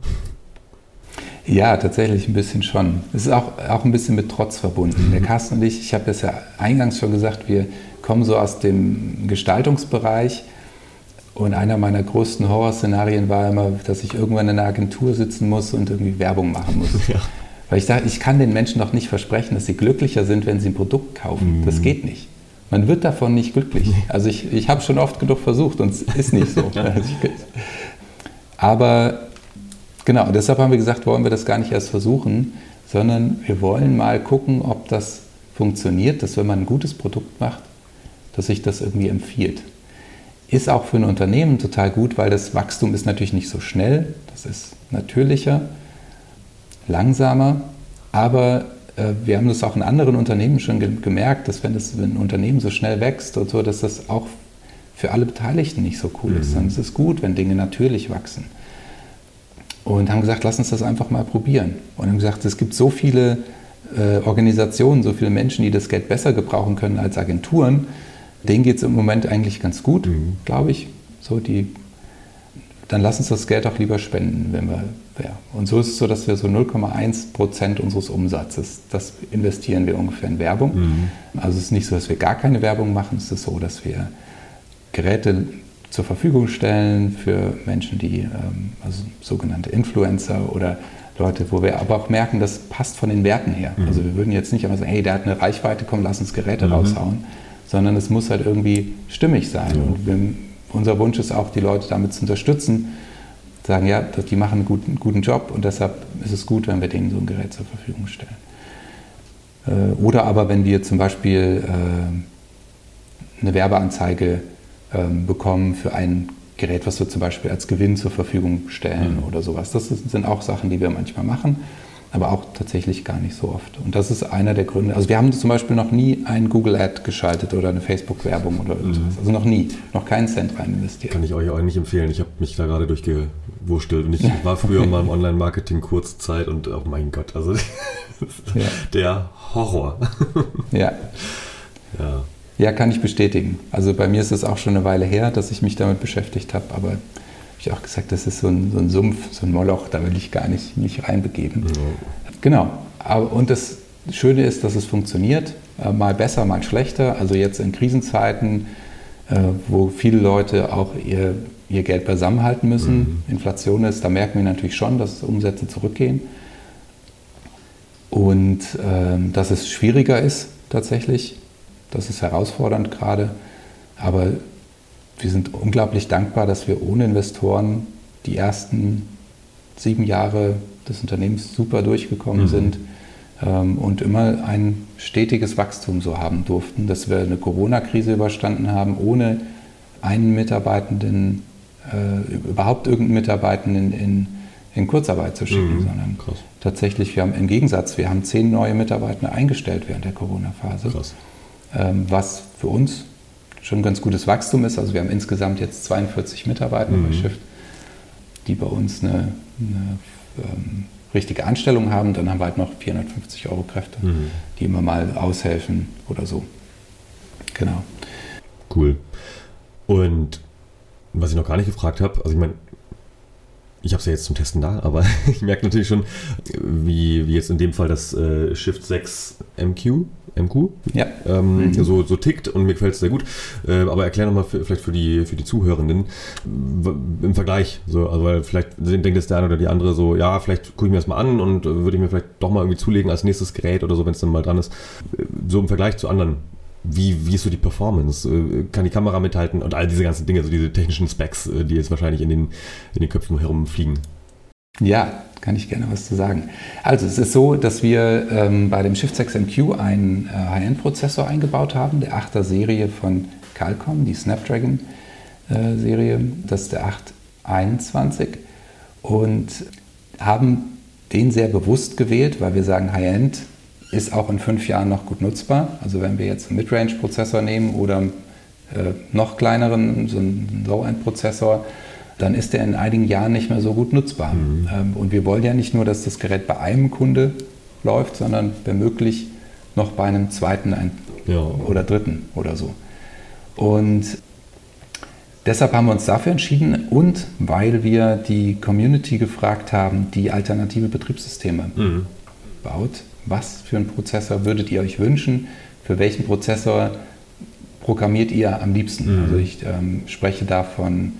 Ja, tatsächlich ein bisschen schon. Es ist auch, auch ein bisschen mit Trotz verbunden. Mhm. Der Carsten und ich, ich habe das ja eingangs schon gesagt, wir kommen so aus dem Gestaltungsbereich und einer meiner größten Horrorszenarien war immer, dass ich irgendwann in einer Agentur sitzen muss und irgendwie Werbung machen muss. Ja. Weil ich dachte, ich kann den Menschen doch nicht versprechen, dass sie glücklicher sind, wenn sie ein Produkt kaufen. Mhm. Das geht nicht. Man wird davon nicht glücklich. Also ich, ich habe schon oft genug versucht und es ist nicht so. Aber genau, deshalb haben wir gesagt, wollen wir das gar nicht erst versuchen, sondern wir wollen mal gucken, ob das funktioniert, dass wenn man ein gutes Produkt macht, dass sich das irgendwie empfiehlt. Ist auch für ein Unternehmen total gut, weil das Wachstum ist natürlich nicht so schnell, das ist natürlicher, langsamer, aber äh, wir haben das auch in anderen Unternehmen schon ge gemerkt, dass wenn, das, wenn ein Unternehmen so schnell wächst und so, dass das auch für alle Beteiligten nicht so cool mhm. ist. Dann ist es gut, wenn Dinge natürlich wachsen. Und haben gesagt, lass uns das einfach mal probieren. Und haben gesagt, es gibt so viele äh, Organisationen, so viele Menschen, die das Geld besser gebrauchen können als Agenturen denen geht es im Moment eigentlich ganz gut, mhm. glaube ich. So die, dann lass uns das Geld auch lieber spenden, wenn wir. Ja. Und so ist es so, dass wir so 0,1 Prozent unseres Umsatzes, das investieren wir ungefähr in Werbung. Mhm. Also es ist nicht so, dass wir gar keine Werbung machen. Es ist so, dass wir Geräte zur Verfügung stellen für Menschen, die, ähm, also sogenannte Influencer oder Leute, wo wir aber auch merken, das passt von den Werten her. Mhm. Also wir würden jetzt nicht einfach sagen, hey, der hat eine Reichweite, komm, lass uns Geräte mhm. raushauen, sondern es muss halt irgendwie stimmig sein. Ja. Und wir, unser Wunsch ist auch, die Leute damit zu unterstützen, sagen, ja, die machen einen guten, guten Job und deshalb ist es gut, wenn wir denen so ein Gerät zur Verfügung stellen. Äh, oder aber wenn wir zum Beispiel äh, eine Werbeanzeige ähm, bekommen für ein Gerät, was wir zum Beispiel als Gewinn zur Verfügung stellen mhm. oder sowas. Das sind auch Sachen, die wir manchmal machen aber auch tatsächlich gar nicht so oft. Und das ist einer der Gründe. Also wir haben zum Beispiel noch nie ein Google Ad geschaltet oder eine Facebook-Werbung oder irgendwas. Mhm. Also noch nie, noch keinen Cent rein investiert. Kann ich euch auch nicht empfehlen. Ich habe mich da gerade durchgewurstelt und ich war früher mal im Online-Marketing kurzzeit und oh mein Gott, also ja. der Horror. ja. ja. Ja, kann ich bestätigen. Also bei mir ist es auch schon eine Weile her, dass ich mich damit beschäftigt habe, aber ich auch gesagt, das ist so ein, so ein, Sumpf, so ein Moloch, da will ich gar nicht mich reinbegeben. Ja. Genau. Aber, und das Schöne ist, dass es funktioniert, äh, mal besser, mal schlechter. Also jetzt in Krisenzeiten, äh, wo viele Leute auch ihr, ihr Geld beisammenhalten müssen, mhm. Inflation ist, da merken wir natürlich schon, dass Umsätze zurückgehen. Und äh, dass es schwieriger ist tatsächlich. Das ist herausfordernd gerade. Aber wir sind unglaublich dankbar, dass wir ohne Investoren die ersten sieben Jahre des Unternehmens super durchgekommen mhm. sind ähm, und immer ein stetiges Wachstum so haben durften, dass wir eine Corona-Krise überstanden haben, ohne einen Mitarbeitenden, äh, überhaupt irgendeinen Mitarbeitenden in, in Kurzarbeit zu schicken, mhm. sondern Krass. tatsächlich, wir haben im Gegensatz, wir haben zehn neue Mitarbeiter eingestellt während der Corona-Phase, ähm, was für uns schon ein ganz gutes Wachstum ist. Also wir haben insgesamt jetzt 42 Mitarbeiter mhm. bei Shift, die bei uns eine, eine ähm, richtige Anstellung haben. Dann haben wir halt noch 450 Euro Kräfte, mhm. die immer mal aushelfen oder so. Genau. Cool. Und was ich noch gar nicht gefragt habe, also ich meine, ich habe es ja jetzt zum Testen da, aber ich merke natürlich schon, wie, wie jetzt in dem Fall das äh, Shift 6 MQ MQ. Ja. Ähm, mhm. so, so tickt und mir gefällt es sehr gut. Äh, aber erklär nochmal vielleicht für die, für die Zuhörenden im Vergleich. So, also weil vielleicht denkt jetzt der eine oder die andere so, ja, vielleicht gucke ich mir das mal an und äh, würde ich mir vielleicht doch mal irgendwie zulegen als nächstes Gerät oder so, wenn es dann mal dran ist. Äh, so im Vergleich zu anderen wie, wie ist so die Performance? Äh, kann die Kamera mithalten und all diese ganzen Dinge, so diese technischen Specs, die jetzt wahrscheinlich in den, in den Köpfen herumfliegen? Ja, kann ich gerne was zu sagen. Also es ist so, dass wir ähm, bei dem Shift 6 MQ einen äh, High-End-Prozessor eingebaut haben, der 8er Serie von Qualcomm, die Snapdragon-Serie, äh, das ist der 821 und haben den sehr bewusst gewählt, weil wir sagen, High-End ist auch in fünf Jahren noch gut nutzbar. Also wenn wir jetzt einen Midrange-Prozessor nehmen oder äh, noch kleineren, so einen Low-End-Prozessor, dann ist der in einigen Jahren nicht mehr so gut nutzbar. Mhm. Ähm, und wir wollen ja nicht nur, dass das Gerät bei einem Kunde läuft, sondern wenn möglich noch bei einem zweiten ja. oder dritten oder so. Und deshalb haben wir uns dafür entschieden und weil wir die Community gefragt haben, die alternative Betriebssysteme mhm. Baut. Was für einen Prozessor würdet ihr euch wünschen? Für welchen Prozessor programmiert ihr am liebsten? Mhm. Also ich ähm, spreche davon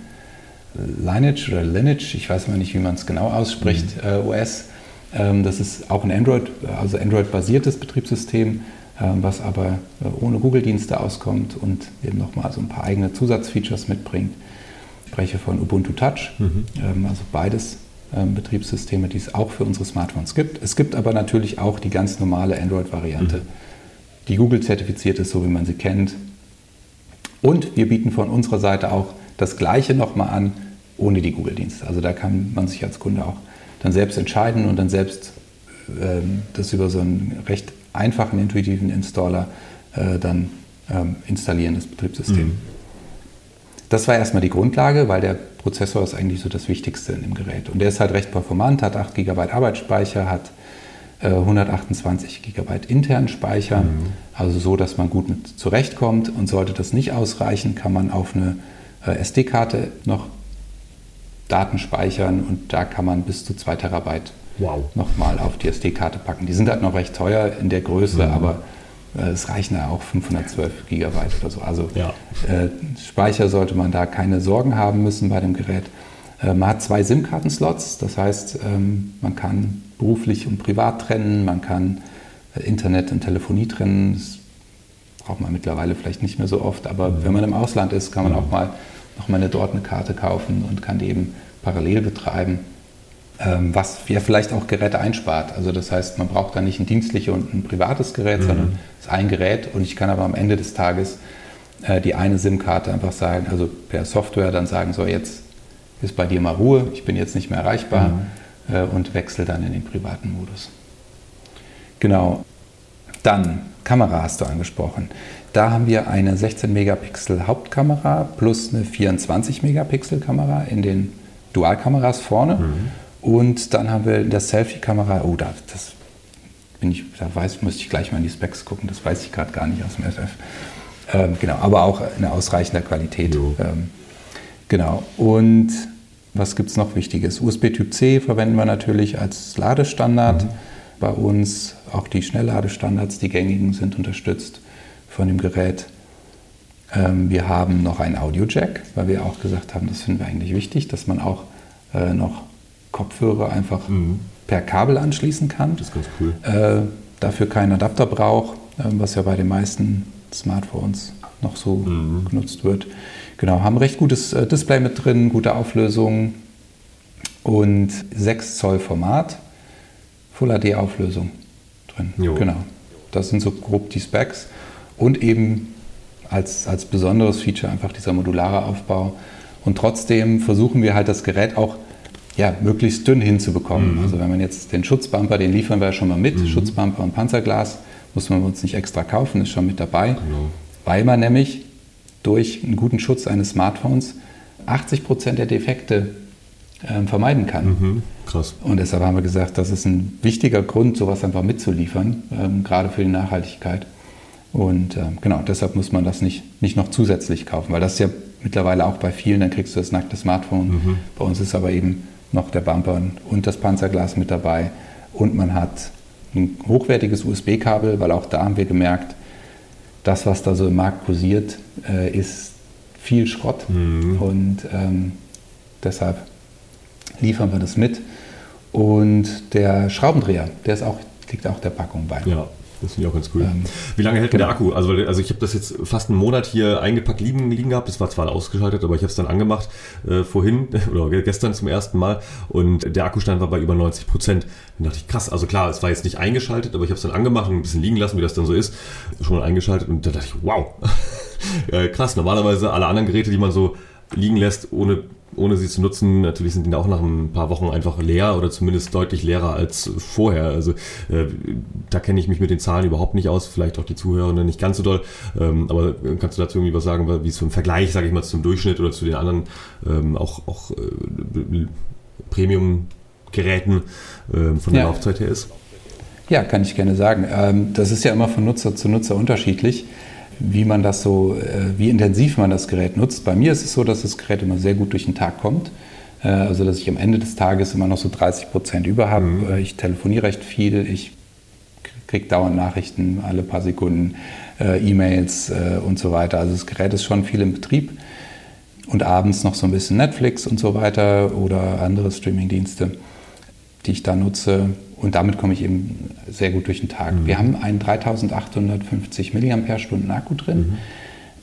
Lineage oder Lineage, ich weiß mal nicht, wie man es genau ausspricht, mhm. äh, OS. Ähm, das ist auch ein Android, also Android-basiertes Betriebssystem, äh, was aber äh, ohne Google-Dienste auskommt und eben nochmal so ein paar eigene Zusatzfeatures mitbringt. Ich spreche von Ubuntu Touch, mhm. ähm, also beides ähm, Betriebssysteme, die es auch für unsere Smartphones gibt. Es gibt aber natürlich auch die ganz normale Android-Variante, mhm. die Google zertifiziert ist, so wie man sie kennt. Und wir bieten von unserer Seite auch das Gleiche nochmal an ohne die Google-Dienste. Also da kann man sich als Kunde auch dann selbst entscheiden und dann selbst ähm, das über so einen recht einfachen, intuitiven Installer äh, dann ähm, installieren, das Betriebssystem. Mhm. Das war erstmal die Grundlage, weil der Prozessor ist eigentlich so das Wichtigste in dem Gerät. Und der ist halt recht performant, hat 8 GB Arbeitsspeicher, hat äh, 128 GB internen Speicher, mhm. also so, dass man gut mit zurechtkommt. Und sollte das nicht ausreichen, kann man auf eine äh, SD-Karte noch Daten speichern und da kann man bis zu 2 Terabyte wow. nochmal auf die SD-Karte packen. Die sind halt noch recht teuer in der Größe, mhm. aber es reichen ja auch 512 Gigabyte oder so. Also ja. äh, Speicher sollte man da keine Sorgen haben müssen bei dem Gerät. Äh, man hat zwei SIM-Karten-Slots, das heißt, ähm, man kann beruflich und privat trennen, man kann äh, Internet und Telefonie trennen. Das braucht man mittlerweile vielleicht nicht mehr so oft, aber mhm. wenn man im Ausland ist, kann man mhm. auch mal nochmal eine, dort eine Karte kaufen und kann die eben parallel betreiben. Ähm, was ja vielleicht auch Geräte einspart. Also das heißt, man braucht da nicht ein dienstliches und ein privates Gerät, mhm. sondern es ist ein Gerät und ich kann aber am Ende des Tages äh, die eine SIM-Karte einfach sagen, also per Software dann sagen, so jetzt ist bei dir mal Ruhe, ich bin jetzt nicht mehr erreichbar mhm. äh, und wechsle dann in den privaten Modus. Genau. Dann Kamera hast du angesprochen. Da haben wir eine 16 Megapixel Hauptkamera plus eine 24 Megapixel Kamera in den Dualkameras vorne. Mhm. Und dann haben wir das Selfie-Kamera. Oh, da, das bin ich, da weiß, müsste ich gleich mal in die Specs gucken. Das weiß ich gerade gar nicht aus dem FF. Ähm, genau, aber auch in ausreichender Qualität. Ähm, genau. Und was gibt es noch Wichtiges? USB Typ C verwenden wir natürlich als Ladestandard. Mhm. Bei uns auch die Schnellladestandards, die gängigen, sind unterstützt von dem Gerät. Ähm, wir haben noch ein Audio-Jack, weil wir auch gesagt haben, das finden wir eigentlich wichtig, dass man auch äh, noch Kopfhörer einfach mhm. per Kabel anschließen kann. Das ist ganz cool. Äh, dafür keinen Adapter braucht, äh, was ja bei den meisten Smartphones noch so mhm. genutzt wird. Genau, haben recht gutes äh, Display mit drin, gute Auflösung und 6 Zoll Format, Full HD Auflösung drin. Jo. Genau, das sind so grob die Specs und eben als, als besonderes Feature einfach dieser modulare Aufbau. Und trotzdem versuchen wir halt das Gerät auch ja, möglichst dünn hinzubekommen. Mhm. Also wenn man jetzt den Schutzbumper, den liefern wir ja schon mal mit, mhm. Schutzbumper und Panzerglas, muss man uns nicht extra kaufen, ist schon mit dabei, genau. weil man nämlich durch einen guten Schutz eines Smartphones 80 Prozent der Defekte äh, vermeiden kann. Mhm. Krass. Und deshalb haben wir gesagt, das ist ein wichtiger Grund, sowas einfach mitzuliefern, ähm, gerade für die Nachhaltigkeit. Und äh, genau, deshalb muss man das nicht, nicht noch zusätzlich kaufen, weil das ist ja mittlerweile auch bei vielen, dann kriegst du das nackte Smartphone. Mhm. Bei uns ist aber eben noch der Bumper und das Panzerglas mit dabei und man hat ein hochwertiges USB-Kabel, weil auch da haben wir gemerkt, das, was da so im Markt kursiert, äh, ist viel Schrott mhm. und ähm, deshalb liefern wir das mit. Und der Schraubendreher, der ist auch, liegt auch der Packung bei. Ja. Das finde ich auch ganz cool. Ähm, Wie lange hält genau. der Akku? Also, also ich habe das jetzt fast einen Monat hier eingepackt liegen, liegen gehabt. Das war zwar ausgeschaltet, aber ich habe es dann angemacht äh, vorhin oder gestern zum ersten Mal und der Akkustand war bei über 90 Prozent. Dann dachte ich, krass, also klar, es war jetzt nicht eingeschaltet, aber ich habe es dann angemacht und ein bisschen liegen lassen, wie das dann so ist. Schon eingeschaltet und da dachte ich, wow, krass. Normalerweise alle anderen Geräte, die man so liegen lässt, ohne ohne sie zu nutzen. Natürlich sind die auch nach ein paar Wochen einfach leer oder zumindest deutlich leerer als vorher. Also äh, da kenne ich mich mit den Zahlen überhaupt nicht aus, vielleicht auch die Zuhörenden nicht ganz so doll. Ähm, aber kannst du dazu irgendwie was sagen, wie es im Vergleich, sage ich mal, zum Durchschnitt oder zu den anderen ähm, auch, auch äh, Premium-Geräten äh, von der ja. Laufzeit her ist? Ja, kann ich gerne sagen. Ähm, das ist ja immer von Nutzer zu Nutzer unterschiedlich wie man das so, äh, wie intensiv man das Gerät nutzt. Bei mir ist es so, dass das Gerät immer sehr gut durch den Tag kommt. Äh, also dass ich am Ende des Tages immer noch so 30 Prozent über habe. Mhm. Äh, ich telefoniere recht viel, ich kriege dauernd Nachrichten alle paar Sekunden, E-Mails und so weiter. Also das Gerät ist schon viel im Betrieb. Und abends noch so ein bisschen Netflix und so weiter oder andere Streamingdienste, die ich da nutze. Und damit komme ich eben sehr gut durch den Tag. Mhm. Wir haben einen 3850 mAh Akku drin. Mhm.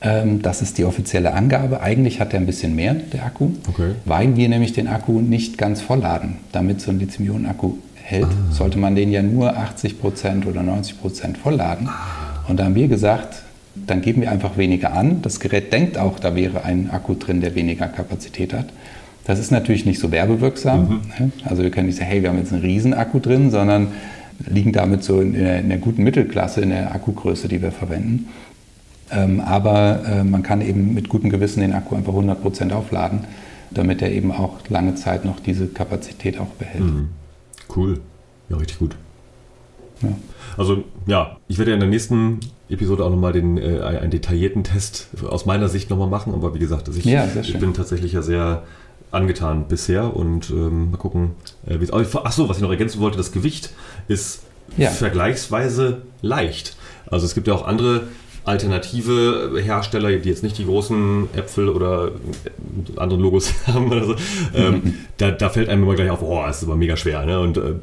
Ähm, das ist die offizielle Angabe. Eigentlich hat er ein bisschen mehr, der Akku, okay. weil wir nämlich den Akku nicht ganz vollladen. Damit so ein Lithium-Ionen-Akku hält, ah. sollte man den ja nur 80% oder 90% vollladen. Ah. Und da haben wir gesagt, dann geben wir einfach weniger an. Das Gerät denkt auch, da wäre ein Akku drin, der weniger Kapazität hat. Das ist natürlich nicht so werbewirksam. Mhm. Ne? Also wir können nicht sagen, hey, wir haben jetzt einen Riesenakku drin, sondern liegen damit so in der, in der guten Mittelklasse, in der Akkugröße, die wir verwenden. Ähm, aber äh, man kann eben mit gutem Gewissen den Akku einfach 100% aufladen, damit er eben auch lange Zeit noch diese Kapazität auch behält. Mhm. Cool. Ja, richtig gut. Ja. Also ja, ich werde ja in der nächsten Episode auch nochmal den, äh, einen detaillierten Test aus meiner Sicht nochmal machen. Aber wie gesagt, also ich, ja, ich bin tatsächlich ja sehr angetan bisher und ähm, mal gucken, äh, wie es aussieht. Achso, was ich noch ergänzen wollte, das Gewicht ist ja. vergleichsweise leicht. Also es gibt ja auch andere alternative Hersteller, die jetzt nicht die großen Äpfel oder äh, andere Logos haben oder so, ähm, da, da, fällt einem immer gleich auf, oh, das ist aber mega schwer ne? und äh,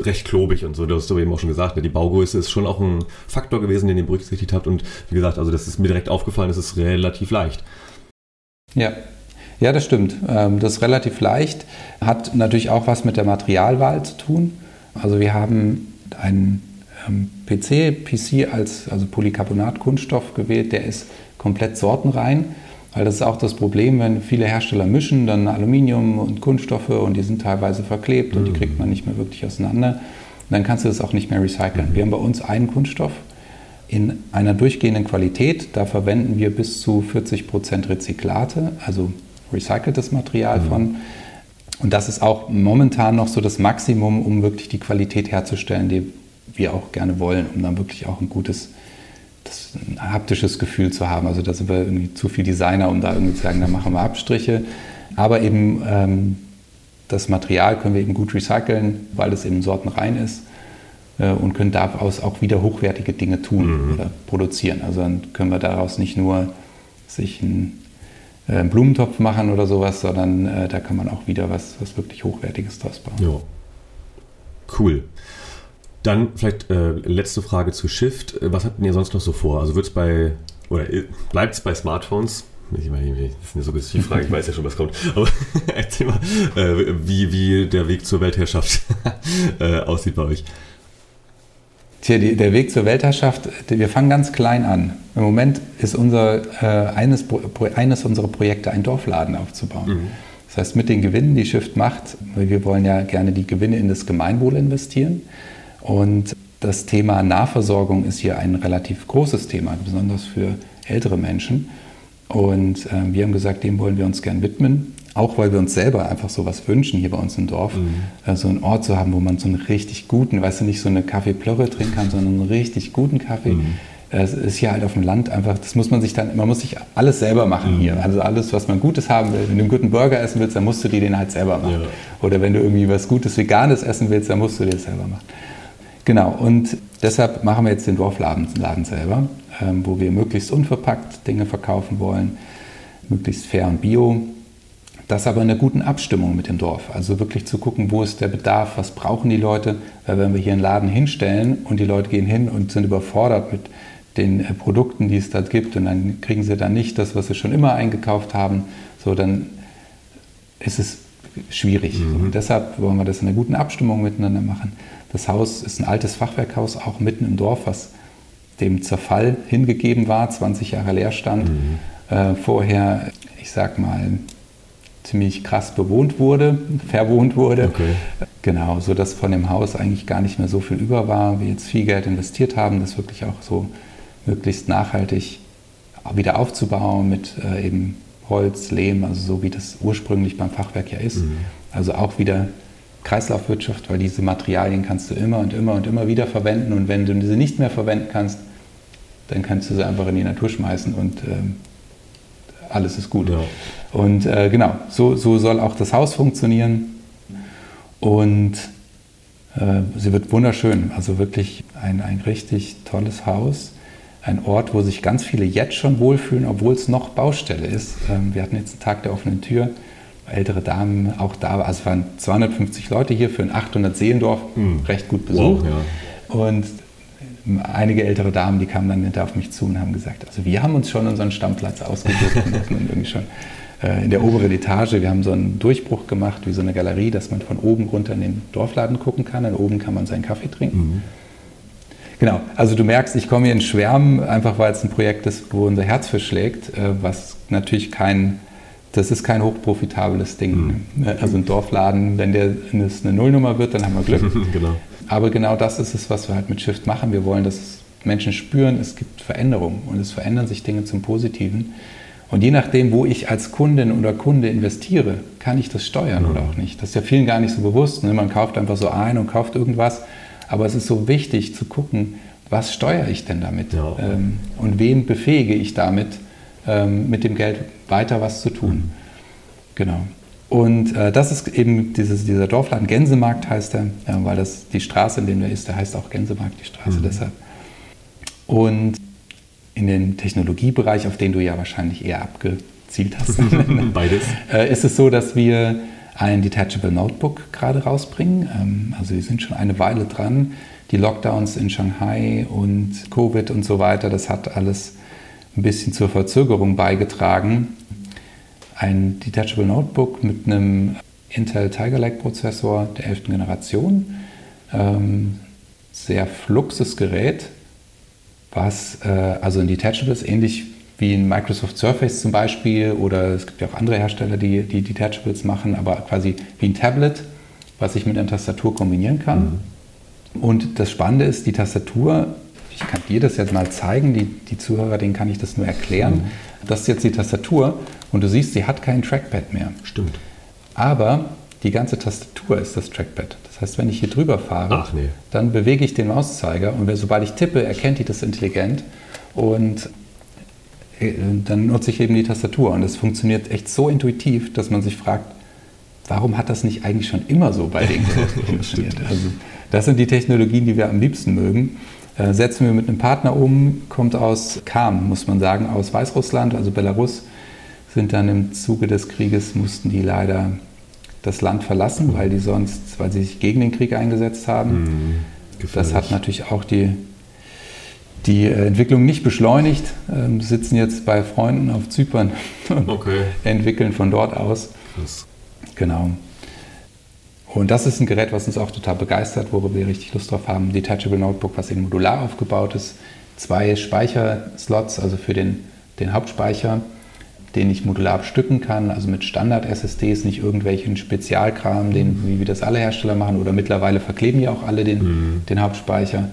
recht klobig und so. Du hast du eben auch schon gesagt, ne? die Baugröße ist schon auch ein Faktor gewesen, den ihr berücksichtigt habt und wie gesagt, also das ist mir direkt aufgefallen, es ist relativ leicht. Ja, Ja, das stimmt. Ähm, das ist relativ leicht. Hat natürlich auch was mit der Materialwahl zu tun. Also wir haben einen ähm, PC, PC als also Polycarbonat-Kunststoff gewählt, der ist komplett sortenrein. Weil das ist auch das Problem, wenn viele Hersteller mischen, dann Aluminium und Kunststoffe und die sind teilweise verklebt mhm. und die mhm. kriegt man nicht mehr wirklich auseinander. Und dann kannst du das auch nicht mehr recyceln. Mhm. Wir haben bei uns einen Kunststoff in einer durchgehenden Qualität. Da verwenden wir bis zu 40 Prozent Rezyklate, also recyceltes Material mhm. von. Und das ist auch momentan noch so das Maximum, um wirklich die Qualität herzustellen, die wir auch gerne wollen, um dann wirklich auch ein gutes das, ein haptisches Gefühl zu haben. Also da sind wir irgendwie zu viel Designer, um da irgendwie zu sagen, da machen wir Abstriche. Aber eben ähm, das Material können wir eben gut recyceln, weil es eben sortenrein ist äh, und können daraus auch wieder hochwertige Dinge tun mhm. oder produzieren. Also dann können wir daraus nicht nur sich äh, einen Blumentopf machen oder sowas, sondern äh, da kann man auch wieder was, was wirklich Hochwertiges draus bauen. Ja. Cool. Dann vielleicht äh, letzte Frage zu Shift. Äh, was habt ihr sonst noch so vor? Also wird es bei, oder bleibt es bei Smartphones? Ich meine, das ist eine die Frage, ich weiß ja schon, was kommt. Aber erzähl mal, äh, wie, wie der Weg zur Weltherrschaft äh, aussieht bei euch. Tja, die, der Weg zur Weltherrschaft, wir fangen ganz klein an. Im Moment ist unser, äh, eines, eines unserer Projekte, ein Dorfladen aufzubauen. Mhm. Das heißt, mit den Gewinnen, die Shift macht, weil wir wollen ja gerne die Gewinne in das Gemeinwohl investieren. Und das Thema Nahversorgung ist hier ein relativ großes Thema, besonders für ältere Menschen. Und äh, wir haben gesagt, dem wollen wir uns gern widmen. Auch weil wir uns selber einfach so was wünschen hier bei uns im Dorf. Mhm. Äh, so einen Ort zu haben, wo man so einen richtig guten, weißt du, nicht so eine Kaffeeplörre trinken kann, sondern einen richtig guten Kaffee. Mhm. Es ist hier halt auf dem Land einfach, das muss man sich dann, man muss sich alles selber machen mhm. hier. Also alles, was man Gutes haben will. Wenn du einen guten Burger essen willst, dann musst du dir den halt selber machen. Ja. Oder wenn du irgendwie was Gutes Veganes essen willst, dann musst du dir das selber machen. Genau, und deshalb machen wir jetzt den Dorfladen Laden selber, ähm, wo wir möglichst unverpackt Dinge verkaufen wollen, möglichst fair und bio. Das aber in einer guten Abstimmung mit dem Dorf. Also wirklich zu gucken, wo ist der Bedarf, was brauchen die Leute. Weil wenn wir hier einen Laden hinstellen und die Leute gehen hin und sind überfordert mit den äh, Produkten, die es da gibt und dann kriegen sie dann nicht das, was sie schon immer eingekauft haben, so dann ist es schwierig. Mhm. Und deshalb wollen wir das in einer guten Abstimmung miteinander machen. Das Haus ist ein altes Fachwerkhaus, auch mitten im Dorf, was dem Zerfall hingegeben war, 20 Jahre Leerstand. Mhm. Äh, vorher, ich sag mal, ziemlich krass bewohnt wurde, verwohnt wurde. Okay. Genau, so dass von dem Haus eigentlich gar nicht mehr so viel über war. Wir jetzt viel Geld investiert haben, das wirklich auch so möglichst nachhaltig wieder aufzubauen mit äh, eben Holz, Lehm, also so wie das ursprünglich beim Fachwerk ja ist. Mhm. Also auch wieder Kreislaufwirtschaft, weil diese Materialien kannst du immer und immer und immer wieder verwenden und wenn du sie nicht mehr verwenden kannst, dann kannst du sie einfach in die Natur schmeißen und ähm, alles ist gut. Ja. Und äh, genau, so, so soll auch das Haus funktionieren und äh, sie wird wunderschön, also wirklich ein, ein richtig tolles Haus. Ein Ort, wo sich ganz viele jetzt schon wohlfühlen, obwohl es noch Baustelle ist. Ähm, wir hatten jetzt einen Tag der offenen Tür ältere Damen auch da. Also es waren 250 Leute hier für ein 800 Seelendorf, mhm. recht gut besucht. Wow, ja. Und einige ältere Damen, die kamen dann hinterher auf mich zu und haben gesagt, also wir haben uns schon unseren Stammplatz ausgesucht und hatten irgendwie schon in der oberen Etage, wir haben so einen Durchbruch gemacht, wie so eine Galerie, dass man von oben runter in den Dorfladen gucken kann. Und oben kann man seinen Kaffee trinken. Mhm. Genau, also du merkst, ich komme hier in Schwärmen, einfach weil es ein Projekt ist, wo unser Herz verschlägt, äh, was natürlich kein das ist kein hochprofitables Ding. Mhm. Also ein Dorfladen, wenn der wenn es eine Nullnummer wird, dann haben wir Glück. genau. Aber genau das ist es, was wir halt mit Shift machen. Wir wollen, dass Menschen spüren, es gibt Veränderungen und es verändern sich Dinge zum Positiven. Und je nachdem, wo ich als Kundin oder Kunde investiere, kann ich das steuern mhm. oder auch nicht. Das ist ja vielen gar nicht so bewusst. Ne? Man kauft einfach so ein und kauft irgendwas. Aber es ist so wichtig zu gucken, was steuere ich denn damit? Ja. Ähm, und wen befähige ich damit, ähm, mit dem Geld weiter was zu tun. Mhm. Genau. Und äh, das ist eben dieses, dieser Dorfladen, Gänsemarkt heißt er, ja, weil das die Straße, in der er ist, der heißt auch Gänsemarkt, die Straße mhm. deshalb. Und in den Technologiebereich, auf den du ja wahrscheinlich eher abgezielt hast, Beides. Äh, ist es so, dass wir ein Detachable Notebook gerade rausbringen. Ähm, also wir sind schon eine Weile dran. Die Lockdowns in Shanghai und Covid und so weiter, das hat alles ein bisschen zur Verzögerung beigetragen. ein Detachable Notebook mit einem Intel Tiger Lake Prozessor der 11. Generation. Ähm, sehr fluxes Gerät, was äh, also ein Detachable ist, ähnlich wie ein Microsoft Surface zum Beispiel oder es gibt ja auch andere Hersteller, die, die Detachables machen, aber quasi wie ein Tablet, was ich mit einer Tastatur kombinieren kann. Mhm. Und das Spannende ist, die Tastatur, ich kann dir das jetzt mal zeigen, die, die Zuhörer, denen kann ich das nur erklären. Mhm. Das ist jetzt die Tastatur und du siehst, sie hat kein Trackpad mehr. Stimmt. Aber die ganze Tastatur ist das Trackpad. Das heißt, wenn ich hier drüber fahre, nee. dann bewege ich den Mauszeiger und sobald ich tippe, erkennt die das intelligent und äh, dann nutze ich eben die Tastatur. Und es funktioniert echt so intuitiv, dass man sich fragt, warum hat das nicht eigentlich schon immer so bei den Geräten funktioniert? Also, das sind die Technologien, die wir am liebsten mögen. Äh, setzen wir mit einem Partner um, kommt aus, kam, muss man sagen, aus Weißrussland, also Belarus, sind dann im Zuge des Krieges, mussten die leider das Land verlassen, weil die sonst, weil sie sich gegen den Krieg eingesetzt haben. Mhm, das hat natürlich auch die die äh, Entwicklung nicht beschleunigt, ähm, sitzen jetzt bei Freunden auf Zypern und okay. entwickeln von dort aus. Krass. Genau. Und das ist ein Gerät, was uns auch total begeistert, worüber wir richtig Lust drauf haben. Detachable Notebook, was eben modular aufgebaut ist. Zwei Speicherslots, also für den, den Hauptspeicher, den ich modular bestücken kann, also mit Standard-SSDs, nicht irgendwelchen Spezialkram, den, wie, wie das alle Hersteller machen. Oder mittlerweile verkleben ja auch alle den, mhm. den Hauptspeicher.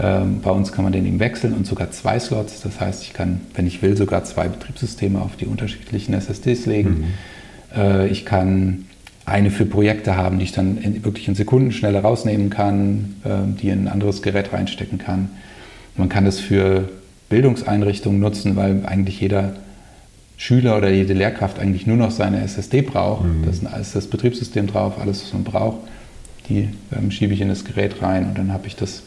Ähm, bei uns kann man den eben wechseln und sogar zwei Slots. Das heißt, ich kann, wenn ich will, sogar zwei Betriebssysteme auf die unterschiedlichen SSDs legen. Mhm. Äh, ich kann eine für Projekte haben, die ich dann in, wirklich in Sekunden schneller rausnehmen kann, äh, die in ein anderes Gerät reinstecken kann. Man kann das für Bildungseinrichtungen nutzen, weil eigentlich jeder Schüler oder jede Lehrkraft eigentlich nur noch seine SSD braucht. Mhm. Da ist das Betriebssystem drauf, alles, was man braucht. Die ähm, schiebe ich in das Gerät rein und dann habe ich das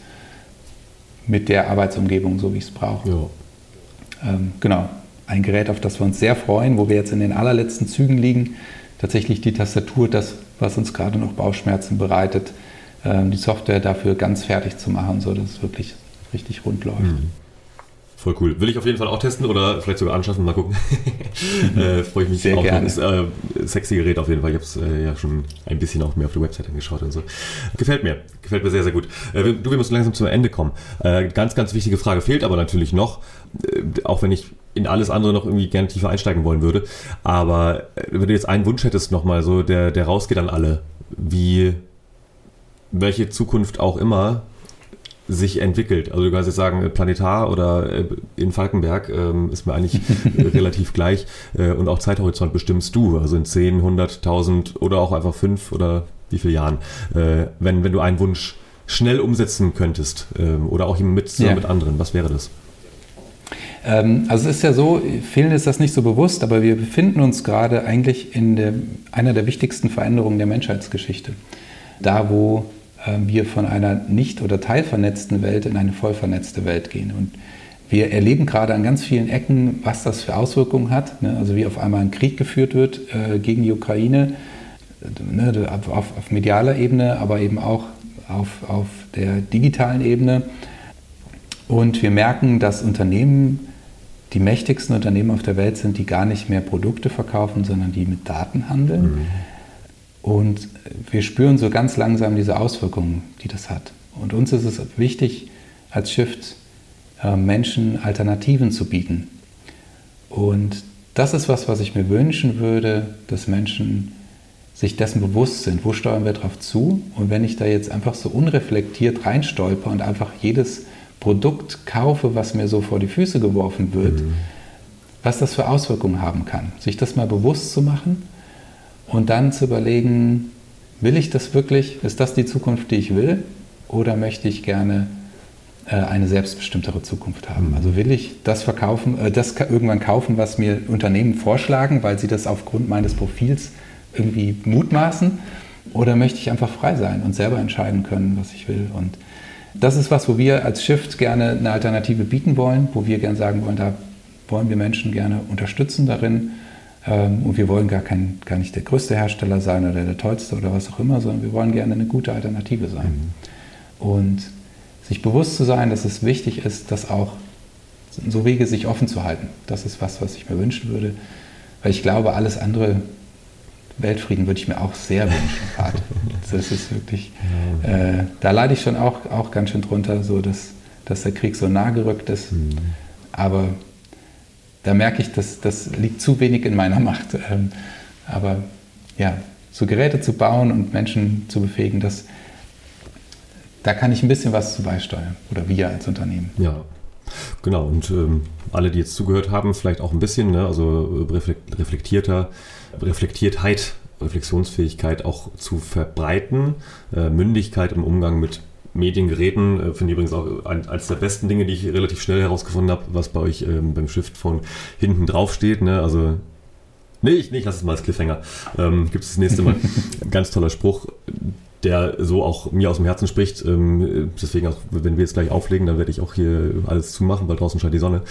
mit der Arbeitsumgebung, so wie ich es brauche. Ähm, genau, ein Gerät, auf das wir uns sehr freuen, wo wir jetzt in den allerletzten Zügen liegen. Tatsächlich die Tastatur, das, was uns gerade noch Bauchschmerzen bereitet, ähm, die Software dafür ganz fertig zu machen, sodass es wirklich richtig rund läuft. Mhm. Voll cool. Will ich auf jeden Fall auch testen oder vielleicht sogar anschaffen, mal gucken. äh, Freue ich mich Sehr auch gerne. Ist, äh, sexy Gerät auf jeden Fall. Ich habe es äh, ja schon ein bisschen auch mehr auf der Website angeschaut und so. Gefällt mir. Gefällt mir sehr, sehr gut. Äh, du, wir müssen langsam zum Ende kommen. Äh, ganz, ganz wichtige Frage fehlt aber natürlich noch, äh, auch wenn ich in alles andere noch irgendwie gerne tiefer einsteigen wollen würde. Aber wenn du jetzt einen Wunsch hättest nochmal so, der, der rausgeht an alle, wie welche Zukunft auch immer sich entwickelt. Also du kannst jetzt sagen, Planetar oder äh, in Falkenberg ähm, ist mir eigentlich relativ gleich äh, und auch Zeithorizont bestimmst du, also in 10, 100, 1000 oder auch einfach 5 oder wie viele Jahren, äh, wenn, wenn du einen Wunsch schnell umsetzen könntest ähm, oder auch mit, ja. mit anderen, was wäre das? Ähm, also es ist ja so, vielen ist das nicht so bewusst, aber wir befinden uns gerade eigentlich in der, einer der wichtigsten Veränderungen der Menschheitsgeschichte. Da, wo wir von einer nicht- oder teilvernetzten Welt in eine voll vernetzte Welt gehen. Und wir erleben gerade an ganz vielen Ecken, was das für Auswirkungen hat. Ne? Also wie auf einmal ein Krieg geführt wird äh, gegen die Ukraine, ne, auf, auf, medialer Ebene, aber eben auch auf, auf der digitalen Ebene. Und wir merken, dass Unternehmen die mächtigsten Unternehmen auf der Welt sind, die gar nicht mehr Produkte verkaufen, sondern die mit Daten handeln. Mhm. Und wir spüren so ganz langsam diese Auswirkungen, die das hat. Und uns ist es wichtig, als Shift äh, Menschen Alternativen zu bieten. Und das ist was, was ich mir wünschen würde, dass Menschen sich dessen bewusst sind, wo steuern wir darauf zu. Und wenn ich da jetzt einfach so unreflektiert reinstolper und einfach jedes Produkt kaufe, was mir so vor die Füße geworfen wird, mhm. was das für Auswirkungen haben kann. Sich das mal bewusst zu machen und dann zu überlegen, will ich das wirklich? Ist das die Zukunft, die ich will? Oder möchte ich gerne äh, eine selbstbestimmtere Zukunft haben? Also will ich das verkaufen, äh, das irgendwann kaufen, was mir Unternehmen vorschlagen, weil sie das aufgrund meines Profils irgendwie mutmaßen? Oder möchte ich einfach frei sein und selber entscheiden können, was ich will? Und das ist was, wo wir als Shift gerne eine Alternative bieten wollen, wo wir gerne sagen wollen, da wollen wir Menschen gerne unterstützen darin, und wir wollen gar, kein, gar nicht der größte Hersteller sein oder der tollste oder was auch immer, sondern wir wollen gerne eine gute Alternative sein. Mhm. Und sich bewusst zu sein, dass es wichtig ist, dass auch so Wege sich offen zu halten. Das ist was, was ich mir wünschen würde. weil ich glaube, alles andere, Weltfrieden würde ich mir auch sehr wünschen, gerade. Das ist wirklich, äh, da leide ich schon auch, auch ganz schön drunter, so dass, dass der Krieg so nah gerückt ist. Mhm. Aber da merke ich, dass das liegt zu wenig in meiner Macht. Ähm, aber ja, so Geräte zu bauen und Menschen zu befähigen, das, da kann ich ein bisschen was zu beisteuern. Oder wir als Unternehmen. Ja, genau. Und ähm, alle, die jetzt zugehört haben, vielleicht auch ein bisschen, ne? also reflektierter, Reflektiertheit, Reflexionsfähigkeit auch zu verbreiten, äh, Mündigkeit im Umgang mit Mediengeräten. Äh, Finde ich übrigens auch ein, eines der besten Dinge, die ich relativ schnell herausgefunden habe, was bei euch ähm, beim Shift von hinten drauf steht. Ne? Also Nee, ich, nee, ich lasse es mal als Cliffhanger. Ähm, Gibt es das nächste Mal. Ganz toller Spruch, der so auch mir aus dem Herzen spricht. Ähm, deswegen auch, wenn wir jetzt gleich auflegen, dann werde ich auch hier alles zumachen, weil draußen scheint die Sonne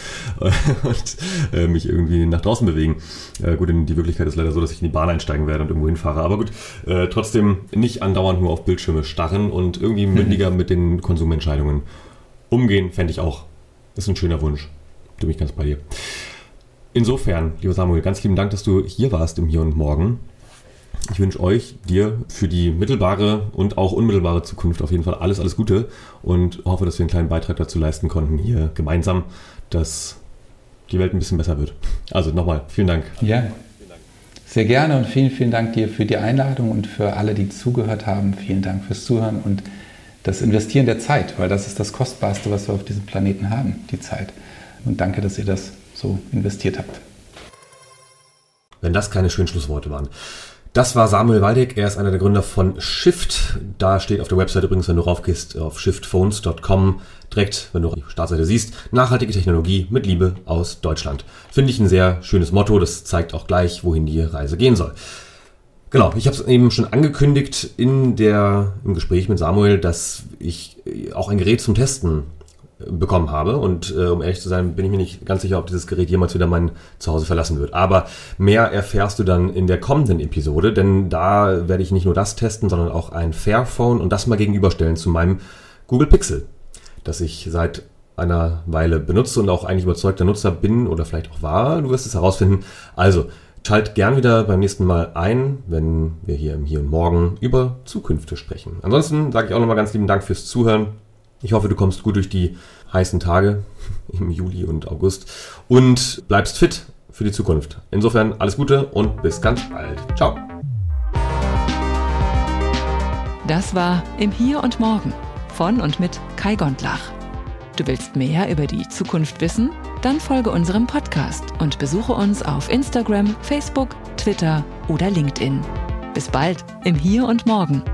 und äh, mich irgendwie nach draußen bewegen. Äh, gut, die Wirklichkeit ist leider so, dass ich in die Bahn einsteigen werde und irgendwo hinfahre. Aber gut, äh, trotzdem nicht andauernd nur auf Bildschirme starren und irgendwie mündiger mit den Konsumentscheidungen umgehen, fände ich auch. Ist ein schöner Wunsch. Du mich ganz bei dir. Insofern, lieber Samuel, ganz lieben Dank, dass du hier warst im Hier und Morgen. Ich wünsche euch, dir für die mittelbare und auch unmittelbare Zukunft auf jeden Fall alles, alles Gute und hoffe, dass wir einen kleinen Beitrag dazu leisten konnten, hier gemeinsam, dass die Welt ein bisschen besser wird. Also nochmal, vielen Dank. Ja, sehr gerne und vielen, vielen Dank dir für die Einladung und für alle, die zugehört haben. Vielen Dank fürs Zuhören und das Investieren der Zeit, weil das ist das Kostbarste, was wir auf diesem Planeten haben, die Zeit. Und danke, dass ihr das so investiert habt. Wenn das keine schönen Schlussworte waren. Das war Samuel Waldeck. Er ist einer der Gründer von Shift. Da steht auf der Website übrigens, wenn du raufgehst, auf shiftphones.com, direkt, wenn du die Startseite siehst, nachhaltige Technologie mit Liebe aus Deutschland. Finde ich ein sehr schönes Motto. Das zeigt auch gleich, wohin die Reise gehen soll. Genau, ich habe es eben schon angekündigt in der, im Gespräch mit Samuel, dass ich auch ein Gerät zum Testen bekommen habe. Und äh, um ehrlich zu sein, bin ich mir nicht ganz sicher, ob dieses Gerät jemals wieder mein Zuhause verlassen wird. Aber mehr erfährst du dann in der kommenden Episode, denn da werde ich nicht nur das testen, sondern auch ein Fairphone und das mal gegenüberstellen zu meinem Google Pixel, das ich seit einer Weile benutze und auch eigentlich überzeugter Nutzer bin oder vielleicht auch war. Du wirst es herausfinden. Also, schalt gern wieder beim nächsten Mal ein, wenn wir hier im Hier und Morgen über Zukünfte sprechen. Ansonsten sage ich auch nochmal ganz lieben Dank fürs Zuhören. Ich hoffe, du kommst gut durch die heißen Tage im Juli und August und bleibst fit für die Zukunft. Insofern alles Gute und bis ganz bald. Ciao. Das war Im Hier und Morgen von und mit Kai Gondlach. Du willst mehr über die Zukunft wissen? Dann folge unserem Podcast und besuche uns auf Instagram, Facebook, Twitter oder LinkedIn. Bis bald im Hier und Morgen.